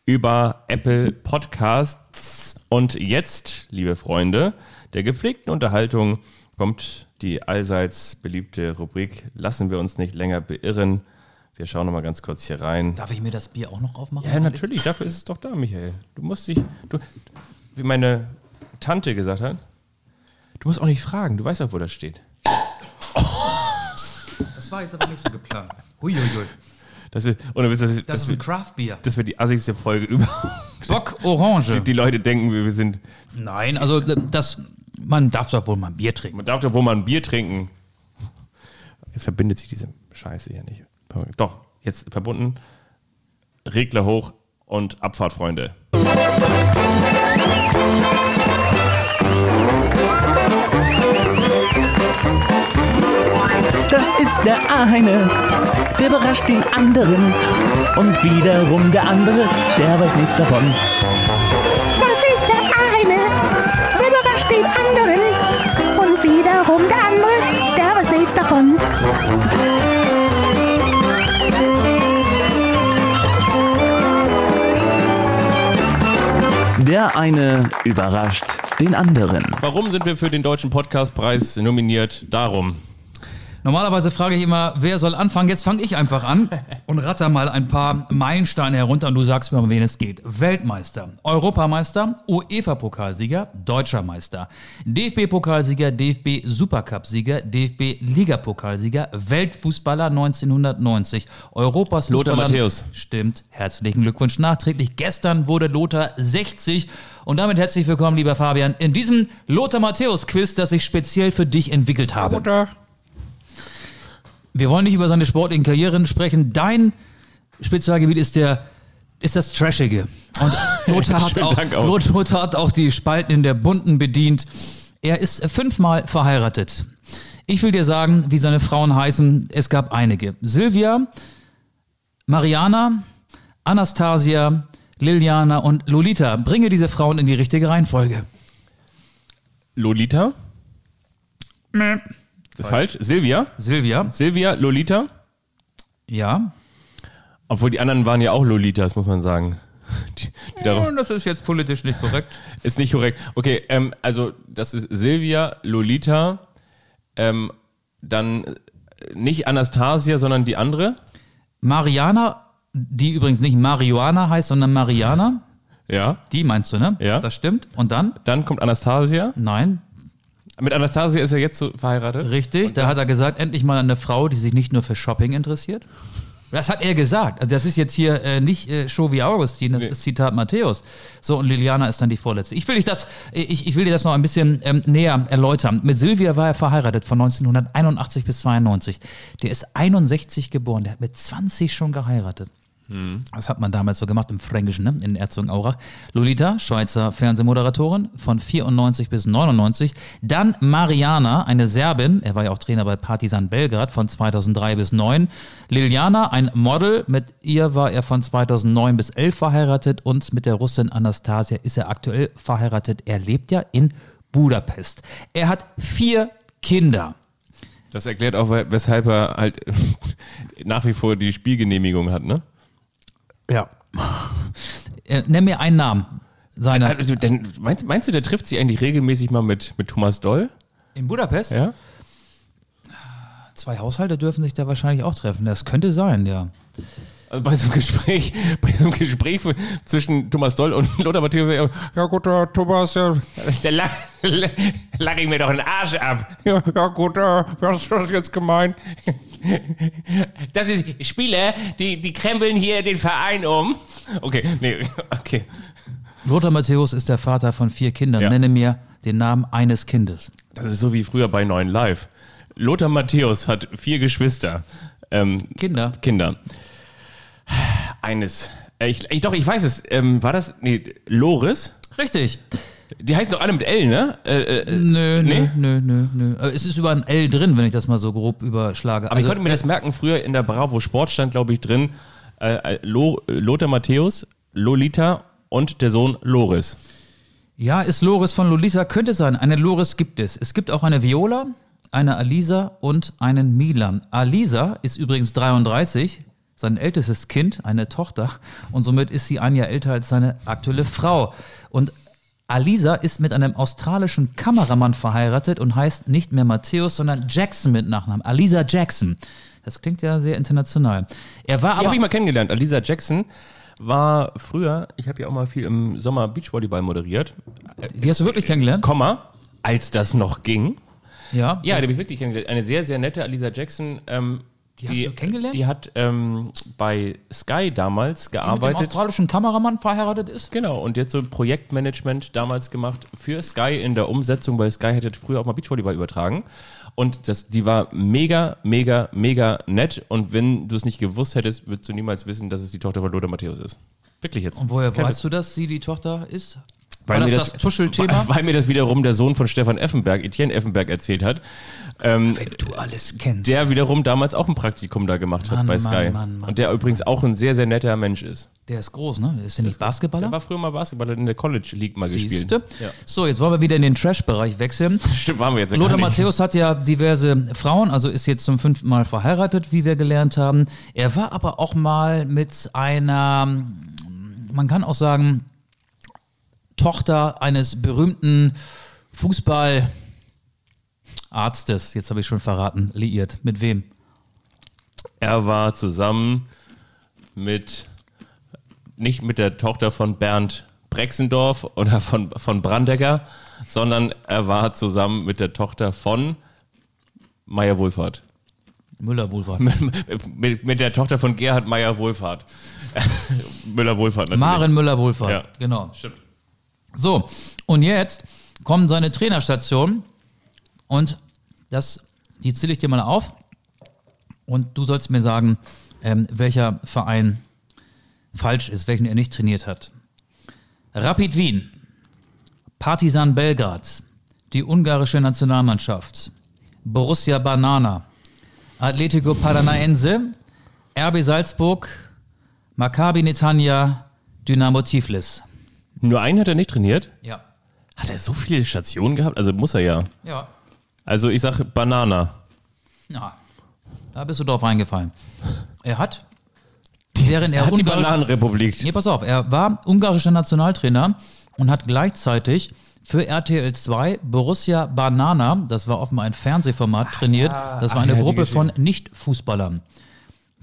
über Apple Podcasts. Und jetzt, liebe Freunde, der gepflegten Unterhaltung kommt die allseits beliebte Rubrik. Lassen wir uns nicht länger beirren. Wir schauen noch mal ganz kurz hier rein. Darf ich mir das Bier auch noch aufmachen? Ja, natürlich, dafür ist es doch da, Michael. Du musst dich, du, wie meine Tante gesagt hat, du musst auch nicht fragen, du weißt auch, wo das steht. Das war jetzt aber nicht so geplant. Huiuiui. Das ist, ohne Witz, das, ist, Das das, ist ein Craft-Bier. das wird die assigste Folge überhaupt. Bock Orange. Die Leute denken, wir sind, Nein, also das, man darf doch wohl mal ein Bier trinken. man darf doch wohl mal ein Bier trinken. Jetzt verbindet sich diese Scheiße hier nicht. Doch, jetzt verbunden. Regler hoch und Abfahrt, Freunde. Das ist der eine, der überrascht den anderen. Und wiederum der andere, der weiß nichts davon. Das ist der eine, der überrascht den anderen. Und wiederum der andere, der weiß nichts davon. Der eine überrascht den anderen. Warum sind wir für den Deutschen Podcastpreis nominiert? Darum. Normalerweise frage ich immer, wer soll anfangen? Jetzt fange ich einfach an und ratter mal ein paar Meilensteine herunter und du sagst mir, um wen es geht. Weltmeister, Europameister, UEFA-Pokalsieger, Deutscher Meister, DFB-Pokalsieger, DFB-Supercup-Sieger, DFB-Ligapokalsieger, Weltfußballer 1990, Europas Lothar Fußballer- Matthäus. Stimmt, herzlichen Glückwunsch nachträglich. Gestern wurde Lothar 60 und damit herzlich willkommen, lieber Fabian, in diesem Lothar Matthäus-Quiz, das ich speziell für dich entwickelt habe. Wir wollen nicht über seine sportlichen Karrieren sprechen. Dein Spezialgebiet ist der ist das Trashige. Und Lothar hat, auch, auch. Lothar- Lothar hat auch die Spalten in der Bunten bedient. Er ist fünfmal verheiratet. Ich will dir sagen, wie seine Frauen heißen. Es gab einige. Silvia, Mariana, Anastasia, Liliana und Lolita. Bringe diese Frauen in die richtige Reihenfolge. Lolita? Ist falsch. Silvia? Silvia, Silvia, Lolita? ja. Obwohl die anderen waren ja auch Lolitas, muss man sagen. Die, die darauf, das ist jetzt politisch nicht korrekt. ist nicht korrekt. Okay, ähm, also das ist Silvia, Lolita, ähm, dann äh, nicht Anastasia, sondern die andere. Mariana, die übrigens nicht Marihuana heißt, sondern Mariana. Ja. Die meinst du, ne? Ja. Das stimmt. Und dann? Dann kommt Anastasia. Nein, Mit Anastasia ist er jetzt so verheiratet. richtig. Da hat er gesagt, endlich mal eine Frau, die sich nicht nur für Shopping interessiert. Das hat er gesagt. Also das ist jetzt hier äh, nicht äh, Show wie Augustin, das Nee. ist Zitat Matthäus. So, und Liliana ist dann die vorletzte. Ich will, dich das, ich, ich will dir das noch ein bisschen ähm, näher erläutern. Mit Silvia war er verheiratet von 1981 bis 92. Der ist 61 geboren, der hat mit 20 schon geheiratet. Das hat man damals so gemacht im Fränkischen, ne? in Herzogenaurach. Lolita, Schweizer Fernsehmoderatorin von 94 bis 99. Dann Mariana, eine Serbin, er war ja auch Trainer bei Partizan Belgrad von 2003 bis 9. Liliana, ein Model, mit ihr war er von 2009 bis 11 verheiratet und mit der Russin Anastasia ist er aktuell verheiratet. Er lebt ja in Budapest. Er hat vier Kinder. Das erklärt auch, we- weshalb er halt nach wie vor die Spielgenehmigung hat, ne? Ja. Äh, nenn mir einen Namen seiner. Also, denn, meinst, meinst du, der trifft sich eigentlich regelmäßig mal mit, mit Thomas Doll? In Budapest? Ja? Zwei Haushalte dürfen sich da wahrscheinlich auch treffen. Das könnte sein, ja. Also bei so einem Gespräch, bei so einem Gespräch zwischen Thomas Doll und Lothar Matthäus, ja gut, der Thomas, ja, der lach, lach ich mir doch den Arsch ab. Ja, ja gut, äh, was ist das jetzt gemeint? Das ist Spieler, die, die krempeln hier den Verein um. Okay, nee, okay. Lothar Matthäus ist der Vater von vier Kindern. Ja. Nenne mir den Namen eines Kindes. Das ist so wie früher bei Neuen Live. Lothar Matthäus hat vier Geschwister. Ähm, Kinder? Kinder. Eines. Äh, Ich, ich, doch, ich weiß es. Ähm, war das? Nee, Loris? Richtig. Die heißen doch alle mit L, ne? Äh, äh, Nö, Nee? nö, nö, nö, nö. Äh, Es ist über ein L drin, wenn ich das mal so grob überschlage. aber ich konnte mir das merken, früher in der Bravo Sport stand, glaube ich, drin, äh, äh, Lo, äh, Lothar Matthäus, Lolita und der Sohn Loris. Ja, ist Loris von Lolita, könnte sein. Eine Loris gibt es. Es gibt auch eine Viola, eine Alisa und einen Milan. Alisa ist übrigens 33, sein ältestes Kind, eine Tochter. Und somit ist sie ein Jahr älter als seine aktuelle Frau. Und Alisa ist mit einem australischen Kameramann verheiratet und heißt nicht mehr Matthäus, sondern Jackson mit Nachnamen. Alisa Jackson. Das klingt ja sehr international. Er war Die habe ich mal kennengelernt. Alisa Jackson war früher, ich habe ja auch mal viel im Sommer Beachvolleyball moderiert, die hast du wirklich kennengelernt? Komma, als das noch ging. Ja. Ja, die habe ich wirklich kennengelernt. Eine sehr, sehr nette Alisa Jackson. Ähm, Die hast du kennengelernt? Die hat ähm, bei Sky damals Die mit dem gearbeitet. australischen Kameramann verheiratet ist? Genau, und jetzt so Projektmanagement damals gemacht für Sky in der Umsetzung, weil Sky hätte früher auch mal Beachvolleyball übertragen. Und das, die war mega, mega, mega nett. Und wenn du es nicht gewusst hättest, würdest du niemals wissen, dass es die Tochter von Lothar Matthäus ist. Wirklich jetzt. Und woher Kein weißt du, dass sie die Tochter ist? Weil War mir das das Tuschelthema? Weil, weil mir das wiederum der Sohn von Stefan Effenberg, Etienne Effenberg, erzählt hat. Ähm, Wenn du alles kennst. der wiederum damals auch ein Praktikum da gemacht hat Mann, bei Mann, Sky. Mann, Mann, und der übrigens auch ein sehr, sehr netter Mensch ist. Der ist groß, ne? Ist der nicht Der Basketballer? war früher mal Basketballer in der College League mal gespielt. Siehste? Ja. So, jetzt wollen wir wieder in den Trash-Bereich wechseln. Stimmt, waren wir jetzt ja Lothar. Matthäus hat ja diverse Frauen, also ist jetzt zum fünften Mal verheiratet, wie wir gelernt haben. Er war aber auch mal mit einer, man kann auch sagen, Tochter eines berühmten Fußballarztes, jetzt habe ich schon verraten, liiert. Mit wem? Er war zusammen mit, nicht mit der Tochter von Bernd Brexendorf oder von, von Brandegger, sondern er war zusammen mit der Tochter von Meier Wohlfahrt. Müller-Wohlfahrt. mit, mit der Tochter von Gerhard Meier Wohlfahrt. Müller Wohlfahrt natürlich. Maren Müller-Wohlfahrt. Ja. Genau. Stimmt. So, und jetzt kommen seine Trainerstationen und das, die zähle ich dir mal auf und du sollst mir sagen, ähm, welcher Verein falsch ist, welchen er nicht trainiert hat. Rapid Wien, Partizan Belgrad, die ungarische Nationalmannschaft, Borussia Banana, Atletico Paranaense, RB Salzburg, Maccabi Netanya, Dynamo Tiflis. Nur einen hat er nicht trainiert? Ja. Hat er so viele Stationen gehabt? Also muss er ja. Ja. Also ich sage Banana. Ja, da bist du drauf reingefallen. Er hat, während er, Er hat die Bananenrepublik. Nee, pass auf, er war ungarischer Nationaltrainer und hat gleichzeitig für RTL 2 Borussia Banana, das war offenbar ein Fernsehformat, trainiert. Das war eine Gruppe von Nicht-Fußballern.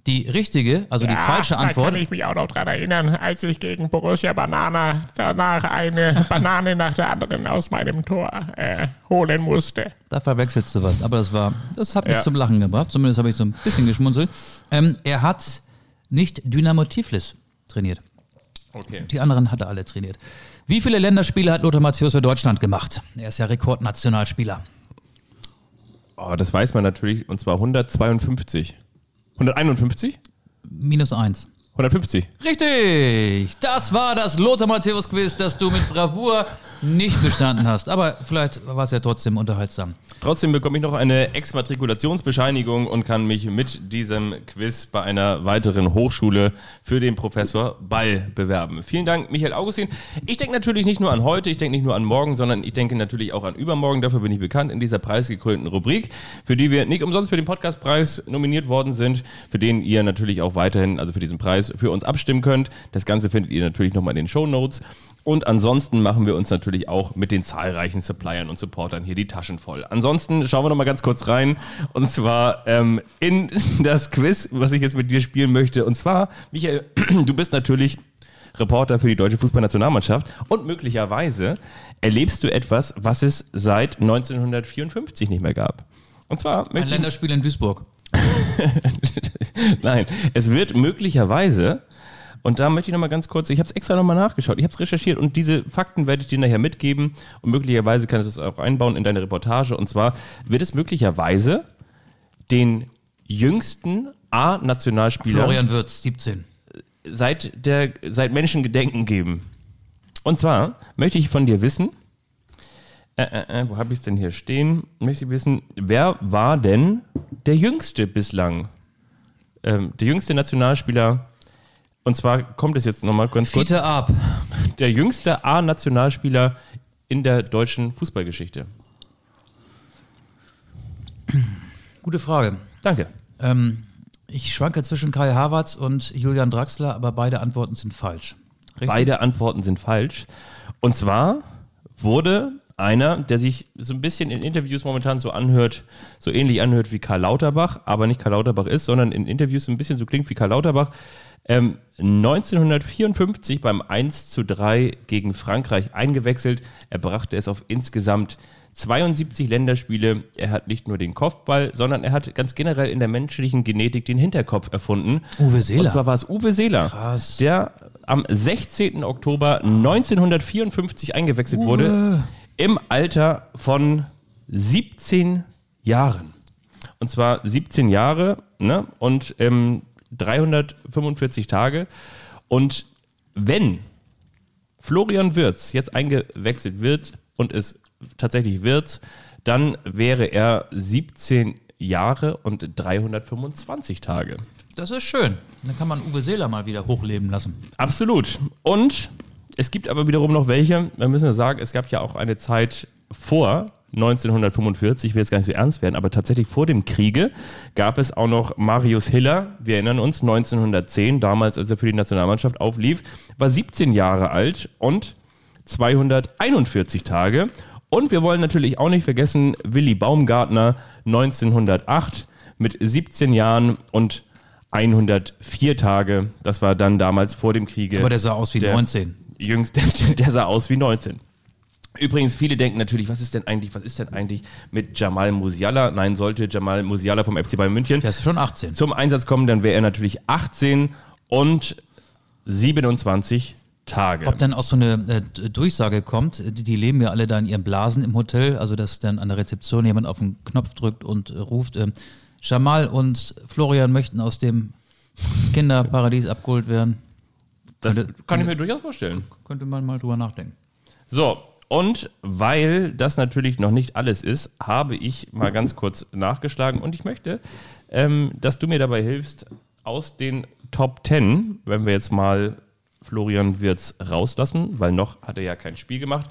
Die richtige, also die falsche Da Antwort, kann ich mich auch noch dran erinnern, als ich gegen Borussia Banana danach eine Banane nach der anderen aus meinem Tor äh, holen musste. da verwechselst du was, aber das war, das hat mich Ja. zum Lachen gebracht, zumindest habe ich so ein bisschen geschmunzelt. Ähm, er hat nicht Dynamo Tiflis trainiert. Okay. Die anderen hat er alle trainiert. Wie viele Länderspiele hat Lothar Matthäus für Deutschland gemacht? Er ist ja Rekordnationalspieler. Oh, das weiß man natürlich. Und zwar 152. 151? Minus eins. 150. Richtig! Das war das Lothar Matthäus Quiz, das du mit Bravour nicht bestanden hast. Aber vielleicht war es ja trotzdem unterhaltsam. Trotzdem bekomme ich noch eine Exmatrikulationsbescheinigung und kann mich mit diesem Quiz bei einer weiteren Hochschule für den Professor Ball bewerben. Vielen Dank, Michael Augustin. Ich denke natürlich nicht nur an heute, ich denke nicht nur an morgen, sondern ich denke natürlich auch an übermorgen. Dafür bin ich bekannt in dieser preisgekrönten Rubrik, für die wir nicht umsonst für den Podcastpreis nominiert worden sind, für den ihr natürlich auch weiterhin, also für diesen Preis, für uns abstimmen könnt. Das Ganze findet ihr natürlich nochmal in den Show Notes. Und ansonsten machen wir uns natürlich auch mit den zahlreichen Suppliern und Supportern hier die Taschen voll. Ansonsten schauen wir noch mal ganz kurz rein. Und zwar ähm, in das Quiz, was ich jetzt mit dir spielen möchte. Und zwar, Michael, du bist natürlich Reporter für die deutsche Fußballnationalmannschaft. Und möglicherweise erlebst du etwas, was es seit 1954 nicht mehr gab. Und zwar Ein Länderspiel in Duisburg. Nein, es wird möglicherweise, und da möchte ich nochmal ganz kurz, ich habe es extra nochmal nachgeschaut, ich habe es recherchiert und diese Fakten werde ich dir nachher mitgeben und möglicherweise kannst du es auch einbauen in deine Reportage. Und zwar wird es möglicherweise den jüngsten A-Nationalspieler Florian Würz, 17. seit, der, seit Menschengedenken geben. Und zwar möchte ich von dir wissen, äh, äh, äh, wo habe ich es denn hier stehen? Möchte ich wissen, wer war denn der jüngste bislang? Ähm, der jüngste Nationalspieler. Und zwar kommt es jetzt nochmal ganz kurz. Fiete ab. Der jüngste A-Nationalspieler in der deutschen Fußballgeschichte. Gute Frage. Danke. Ähm, ich schwanke zwischen Kai Havertz und Julian Draxler, aber beide Antworten sind falsch. Richtig? Beide Antworten sind falsch. Und zwar wurde einer, der sich so ein bisschen in Interviews momentan so anhört, so ähnlich anhört wie Karl Lauterbach, aber nicht Karl Lauterbach ist, sondern in Interviews so ein bisschen so klingt wie Karl Lauterbach, ähm, 1954 beim 1 zu 3 gegen Frankreich eingewechselt. Er brachte es auf insgesamt 72 Länderspiele. Er hat nicht nur den Kopfball, sondern er hat ganz generell in der menschlichen Genetik den Hinterkopf erfunden. Uwe Seeler. Und zwar war es Uwe Seeler, Krass. der am 16. Oktober 1954 eingewechselt wurde, im Alter von 17 Jahren. Und zwar 17 Jahre ne? und ähm, 345 Tage. Und wenn Florian Wirz jetzt eingewechselt wird und es tatsächlich wird, dann wäre er 17 Jahre und 325 Tage. Das ist schön. Dann kann man Uwe Seeler mal wieder hochleben lassen. Absolut. Und es gibt aber wiederum noch welche, wir müssen ja sagen, es gab ja auch eine Zeit vor 1945, ich will jetzt gar nicht so ernst werden, aber tatsächlich vor dem Kriege gab es auch noch Marius Hiller, wir erinnern uns, 1910, damals als er für die Nationalmannschaft auflief, war 17 Jahre alt und 241 Tage. Und wir wollen natürlich auch nicht vergessen, Willy Baumgartner 1908 mit 17 Jahren und 104 Tage. Das war dann damals vor dem Kriege. Aber der sah aus wie Der- 19. Jüngste, der sah aus wie 19. Übrigens, viele denken natürlich, was ist denn eigentlich, was ist denn eigentlich mit Jamal Musiala? Nein, sollte Jamal Musiala vom FC Bayern München Der ist schon 18. zum Einsatz kommen, dann wäre er natürlich 18 und 27 Tage. Ob dann auch so eine äh, Durchsage kommt, die, die leben ja alle da in ihren Blasen im Hotel, also dass dann an der Rezeption jemand auf den Knopf drückt und äh, ruft, ähm, Jamal und Florian möchten aus dem Kinderparadies abgeholt werden. Das könnte- kann ich mir durchaus vorstellen. Könnte man mal drüber nachdenken. So, und weil das natürlich noch nicht alles ist, habe ich mal ganz kurz nachgeschlagen und ich möchte, ähm, dass du mir dabei hilfst, aus den Top 10, wenn wir jetzt mal Florian Wirz rauslassen, weil noch hat er ja kein Spiel gemacht,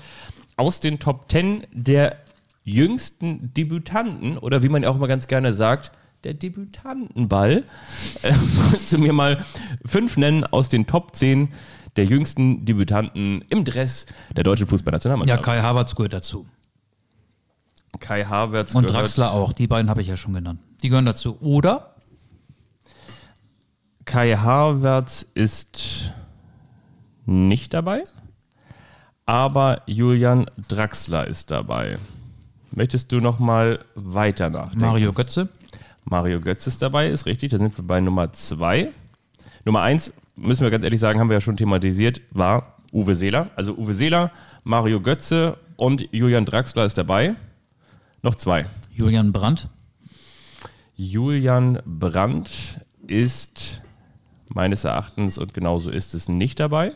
aus den Top 10 der jüngsten Debütanten oder wie man ja auch immer ganz gerne sagt, der Debütantenball, äh, sollst du mir mal fünf nennen aus den Top 10 der jüngsten Debütanten im Dress der deutschen Ja, Fußballnationalmannschaft. Kai Havertz gehört dazu. Kai Havertz Und gehört- Draxler auch. Die beiden habe ich ja schon genannt. Die gehören dazu. Oder? Kai Havertz ist nicht dabei, aber Julian Draxler ist dabei. Möchtest du noch mal weiter nachdenken? Mario Götze. Mario Götz ist dabei, ist richtig. Da sind wir bei Nummer zwei. Nummer eins, müssen wir ganz ehrlich sagen, haben wir ja schon thematisiert, war Uwe Seeler. Also Uwe Seeler, Mario Götze und Julian Draxler ist dabei. Noch zwei. Julian Brandt. Julian Brandt ist meines Erachtens und genauso ist es nicht dabei.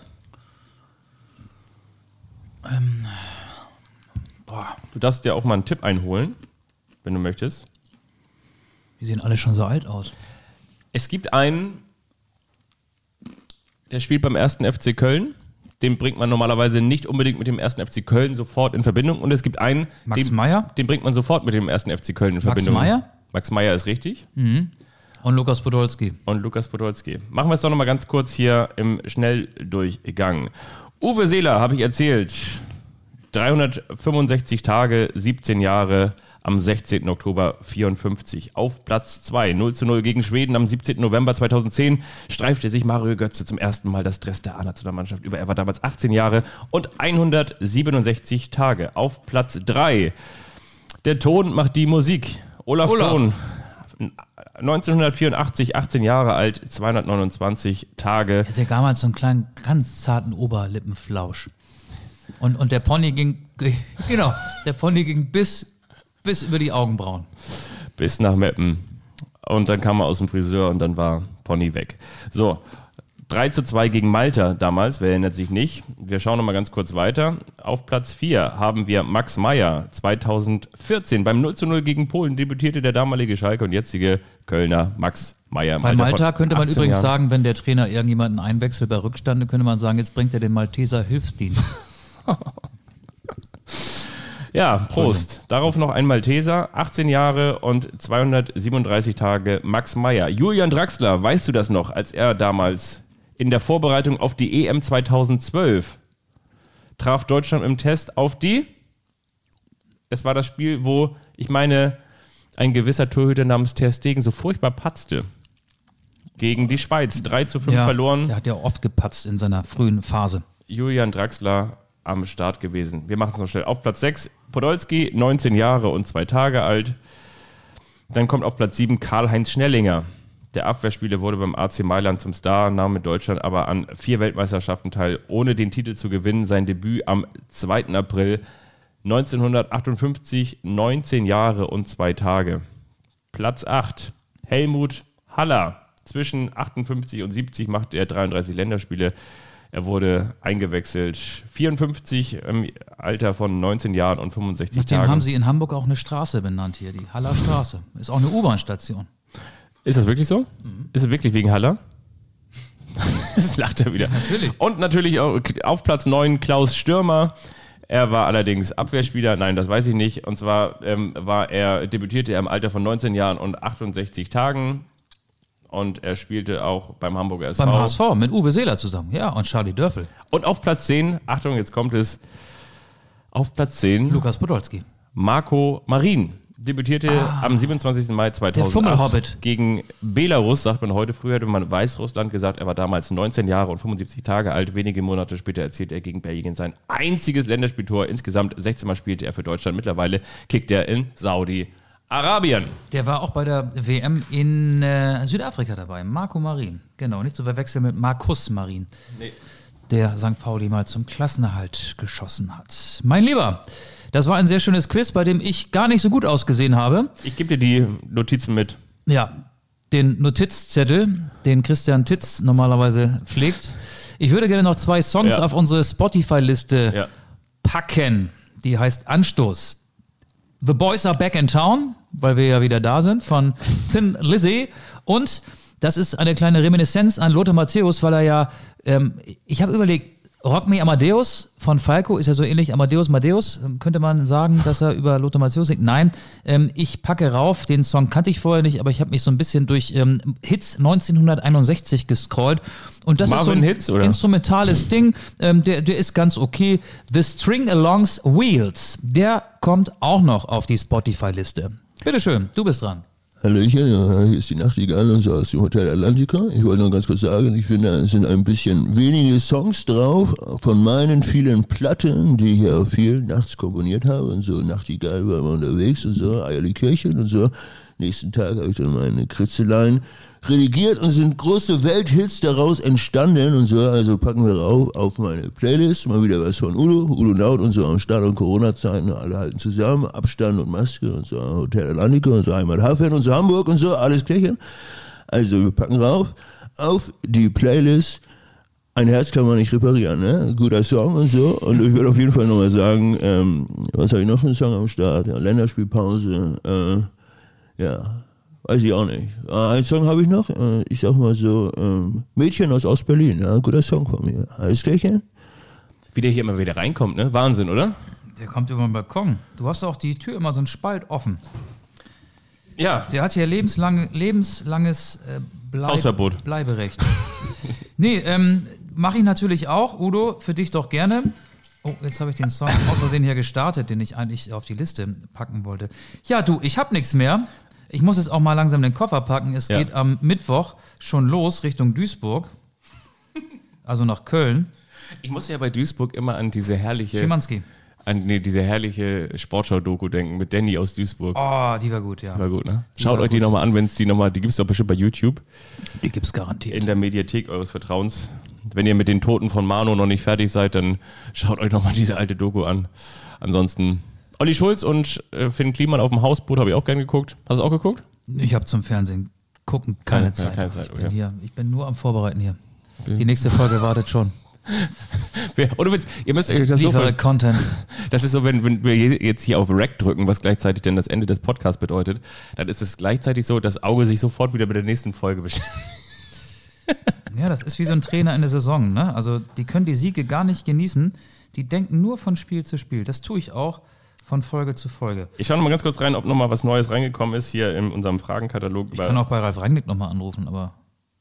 Du darfst dir auch mal einen Tipp einholen, wenn du möchtest. Die sehen alle schon so alt aus. Es gibt einen, der spielt beim ersten FC Köln. Den bringt man normalerweise nicht unbedingt mit dem ersten FC Köln sofort in Verbindung. Und es gibt einen, Max den, Meyer? den bringt man sofort mit dem ersten FC Köln in Verbindung. Meyer? Max Meyer ist richtig. Und Lukas Podolski. und Lukas Podolski. Machen wir es doch nochmal ganz kurz hier im Schnelldurchgang. Uwe Seeler, habe ich erzählt, 365 Tage, 17 Jahre am 16. Oktober 54. Auf Platz 2, 0 zu 0 gegen Schweden am 17. November 2010 streifte sich Mario Götze zum ersten Mal das Dress der A-Nationalmannschaft über. Er war damals 18 Jahre und 167 Tage. Auf Platz 3, der Ton macht die Musik. Olaf, Olaf. Thon, 1984, 18 Jahre alt, 229 Tage. Er hatte damals so einen kleinen, ganz zarten Oberlippenflausch. Und, und der Pony ging, genau, der Pony ging bis, bis über die Augenbrauen. bis nach Meppen. Und dann kam er aus dem Friseur und dann war Pony weg. So, 3 zu 2 gegen Malta damals, wer erinnert sich nicht. Wir schauen nochmal ganz kurz weiter. Auf Platz 4 haben wir Max Meyer, 2014. Beim 0 zu 0 gegen Polen debütierte der damalige Schalke und jetzige Kölner Max Meyer. Bei Malta könnte man 18 übrigens Jahren. sagen, wenn der Trainer irgendjemanden einwechselt bei Rückstande, könnte man sagen, jetzt bringt er den Malteser Hilfsdienst. Ja, Prost. Darauf noch ein Malteser, 18 Jahre und 237 Tage Max Meyer. Julian Draxler, weißt du das noch, als er damals in der Vorbereitung auf die EM 2012 traf Deutschland im Test auf die? Es war das Spiel, wo ich meine, ein gewisser Torhüter namens Ter Stegen so furchtbar patzte. Gegen die Schweiz. 3 zu 5 verloren. Der hat ja oft gepatzt in seiner frühen Phase. Julian Draxler am Start gewesen. Wir machen es noch schnell. Auf Platz 6 Podolski, 19 Jahre und zwei Tage alt. Dann kommt auf Platz 7 Karl-Heinz Schnellinger. Der Abwehrspieler wurde beim AC Mailand zum Star, nahm mit Deutschland aber an vier Weltmeisterschaften teil, ohne den Titel zu gewinnen. Sein Debüt am 2. April 1958, 19 Jahre und zwei Tage. Platz 8 Helmut Haller. Zwischen 58 und 70 machte er 33 Länderspiele. Er wurde eingewechselt. 54 im Alter von 19 Jahren und 65 Nachdem Tagen. haben sie in Hamburg auch eine Straße benannt hier, die Haller Straße. Ist auch eine U-Bahn-Station. Ist das wirklich so? Ist es wirklich wegen Haller? das lacht er wieder. Natürlich. Und natürlich auch auf Platz 9 Klaus Stürmer. Er war allerdings Abwehrspieler, nein, das weiß ich nicht. Und zwar ähm, war er, debütierte er im Alter von 19 Jahren und 68 Tagen. Und er spielte auch beim Hamburger SV. Beim HSV mit Uwe Seeler zusammen. Ja, und Charlie Dörfel. Und auf Platz 10, Achtung, jetzt kommt es, auf Platz 10 Lukas Podolski. Marco Marin. Debütierte am 27. Mai 2008 Fummelhobbit. gegen Belarus, sagt man heute. Früher hätte man Weißrussland gesagt. Er war damals 19 Jahre und 75 Tage alt. Wenige Monate später erzielte er gegen Belgien sein einziges Länderspieltor. Insgesamt 16 Mal spielte er für Deutschland. Mittlerweile kickt er in Saudi-Arabien. Der war auch bei der WM in äh, Südafrika dabei. Marco Marin. Genau, nicht zu verwechseln mit Markus Marin. Der St. Pauli mal zum Klassenerhalt geschossen hat. Mein Lieber, das war ein sehr schönes Quiz, bei dem ich gar nicht so gut ausgesehen habe. Ich gebe dir die Notizen mit. Ja, den Notizzettel, den Christian Titz normalerweise pflegt. Ich würde gerne noch zwei Songs Ja. auf unsere Spotify-Liste Ja. packen. Die heißt Anstoß. The Boys Are Back in Town, weil wir ja wieder da sind, von Thin Lizzy. Und das ist eine kleine Reminiszenz an Lothar Matthäus, weil er ja, ähm, ich habe überlegt, Rock Me Amadeus von Falco ist ja so ähnlich Amadeus Madeus. Ähm, Könnte man sagen, dass er über Lothar Matthäus singt? Nein, ähm, ich packe rauf. Den Song kannte ich vorher nicht, aber ich habe mich so ein bisschen durch ähm, Hits 1961 gescrollt. Und das ist so Marvin ein Hits, oder? instrumentales Ding. Ähm, der, der ist ganz okay. The String Alongs Wheels, der kommt auch noch auf die Spotify-Liste. Bitteschön, du bist dran. Hallöchen, ja, hier ist die Nachtigall und so aus dem Hotel Atlantica. Ich wollte noch ganz kurz sagen, ich finde, es sind ein bisschen wenige Songs drauf von meinen vielen Platten, die ich ja viel nachts komponiert habe und so. Nachtigall war immer unterwegs und so, Eierlikirchen und so. Nächsten Tag habe ich dann meine Kritzeleien redigiert und sind große Welthits daraus entstanden und so. Also packen wir rauf auf meine Playlist. Mal wieder was von Udo, Udo Naut und so am Start und Corona-Zeiten. Alle halten zusammen, Abstand und Maske und so. Hotel Atlantica und so Heimathafen und so Hamburg und so. Alles klärchen. Also wir packen rauf auf die Playlist. Ein Herz kann man nicht reparieren, ne? Guter Song und so. Und ich würde auf jeden Fall nochmal sagen, ähm, was habe ich noch für einen Song am Start? Ja, Länderspielpause, äh, ja, weiß ich auch nicht. Äh, einen Song habe ich noch, äh, ich sag mal so, ähm, Mädchen aus Ostberlin, ja, guter Song von mir. Alles klärchen? Wie der hier immer wieder reinkommt, ne? Wahnsinn, oder? Der kommt über den Balkon. Du hast auch die Tür immer so einen Spalt offen. Ja. Der hat hier lebenslang, lebenslanges äh, Hausverbot. Bleiberecht. nee, ähm, mache ich natürlich auch. Udo, für dich doch gerne. Oh, jetzt habe ich den Song aus Versehen hier gestartet, den ich eigentlich auf die Liste packen wollte. Ja, du, ich habe nichts mehr. Ich muss jetzt auch mal langsam den Koffer packen. Es Ja. geht am Mittwoch schon los Richtung Duisburg. Also nach Köln. Ich muss ja bei Duisburg immer an diese herrliche, Schimanski. an nee, diese herrliche Sportschau-Doku denken mit Danny aus Duisburg. Oh, die war gut, ja. War gut, ne? Schaut war euch die gut. nochmal an, wenn es die nochmal, die gibt es doch bestimmt bei YouTube Die gibt's garantiert. in der Mediathek eures Vertrauens. Wenn ihr mit den Toten von Mano noch nicht fertig seid, dann schaut euch nochmal diese alte Doku an. Ansonsten Olli Schulz und äh, Finn Kliman auf dem Hausboot habe ich auch gern geguckt. Hast du auch geguckt? Ich habe zum Fernsehen gucken keine, Keine- Zeit. keine Zeit, ich, bin okay. hier, ich bin nur am Vorbereiten hier. Die nächste Folge wartet schon. Oder willst, ihr müsst euch das so vorstellen. Content. Das ist so, wenn, wenn wir je- jetzt hier auf Rack drücken, was gleichzeitig dann das Ende des Podcasts bedeutet, dann ist es gleichzeitig so, dass Auge sich sofort wieder mit der nächsten Folge beschäftigt. Ja, das ist wie so ein Trainer in der Saison. Ne? Also die können die Siege gar nicht genießen. Die denken nur von Spiel zu Spiel. Das tue ich auch von Folge zu Folge. Ich schaue noch mal ganz kurz rein, ob noch mal was Neues reingekommen ist hier in unserem Fragenkatalog. Ich kann auch bei Ralf Rangnick nochmal anrufen, aber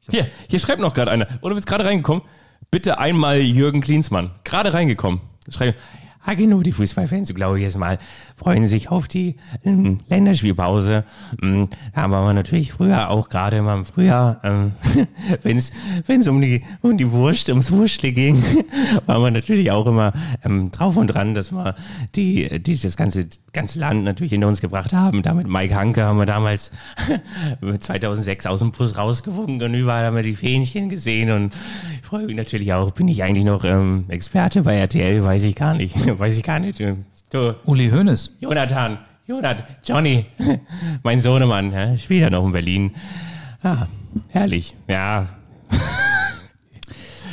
hier, hier schreibt noch gerade einer. Oder bist gerade reingekommen? Bitte einmal Jürgen Klinsmann. Gerade reingekommen. Schreibt, Genug, die Fußballfans, glaube ich jetzt mal, freuen sich auf die ähm, Länderspielpause. Ähm, da waren wir natürlich früher auch gerade immer im Frühjahr, ähm, wenn es um die, um die Wurst, ums Wurstle ging, waren wir natürlich auch immer ähm, drauf und dran, dass wir die, die das ganze, ganze Land natürlich hinter uns gebracht haben. Da mit Mike Hanke haben wir damals 2006 aus dem Bus rausgewunken und überall haben wir die Fähnchen gesehen und ich freue mich natürlich auch, bin ich eigentlich noch ähm, Experte bei RTL, weiß ich gar nicht, weiß ich gar nicht. Du, Uli Hoeneß. Jonathan, Jonathan, Johnny, mein Sohnemann, ja, spielt ja noch in Berlin. Ah, herrlich, ja.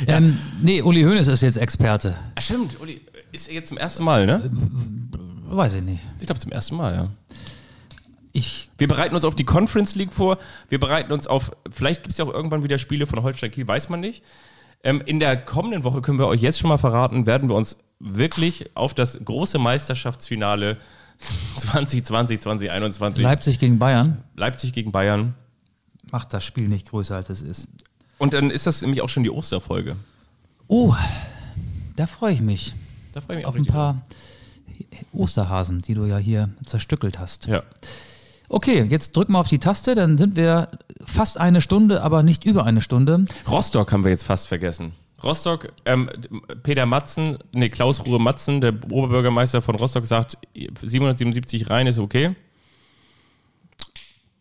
Ähm, nee, Uli Hoeneß ist jetzt Experte. Ah, stimmt, Uli, ist er jetzt zum ersten Mal, ne? Weiß ich nicht. Ich glaube zum ersten Mal, ja. Ich, Wir bereiten uns auf die Conference League vor. Wir bereiten uns auf, vielleicht gibt es ja auch irgendwann wieder Spiele von Holstein Kiel, weiß man nicht. Ähm, in der kommenden Woche können wir euch jetzt schon mal verraten, werden wir uns wirklich auf das große Meisterschaftsfinale 2020, 2021 Leipzig gegen Bayern. Leipzig gegen Bayern macht das Spiel nicht größer, als es ist. Und dann ist das nämlich auch schon die Osterfolge. Oh, da freue ich mich. Da freue ich mich Auf ein paar Osterhasen, die du ja hier zerstückelt hast. Ja. Okay, jetzt drück mal auf die Taste, dann sind wir fast eine Stunde, aber nicht über eine Stunde. Rostock haben wir jetzt fast vergessen. Rostock, ähm, Peter Matzen, nee, Klaus Ruhe Matzen, der Oberbürgermeister von Rostock, sagt, 777 rein ist okay.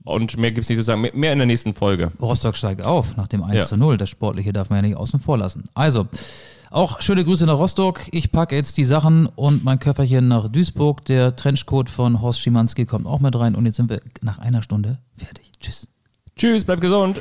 Und mehr gibt es nicht zu sagen. Mehr- Mehr in der nächsten Folge. Rostock steigt auf nach dem 1 Ja. zu 0. Das Sportliche darf man ja nicht außen vor lassen. Also, auch schöne Grüße nach Rostock. Ich packe jetzt die Sachen und mein Köfferchen nach Duisburg. Der Trenchcoat von Horst Schimanski kommt auch mit rein. Und jetzt sind wir nach einer Stunde fertig. Tschüss. Tschüss, bleibt gesund.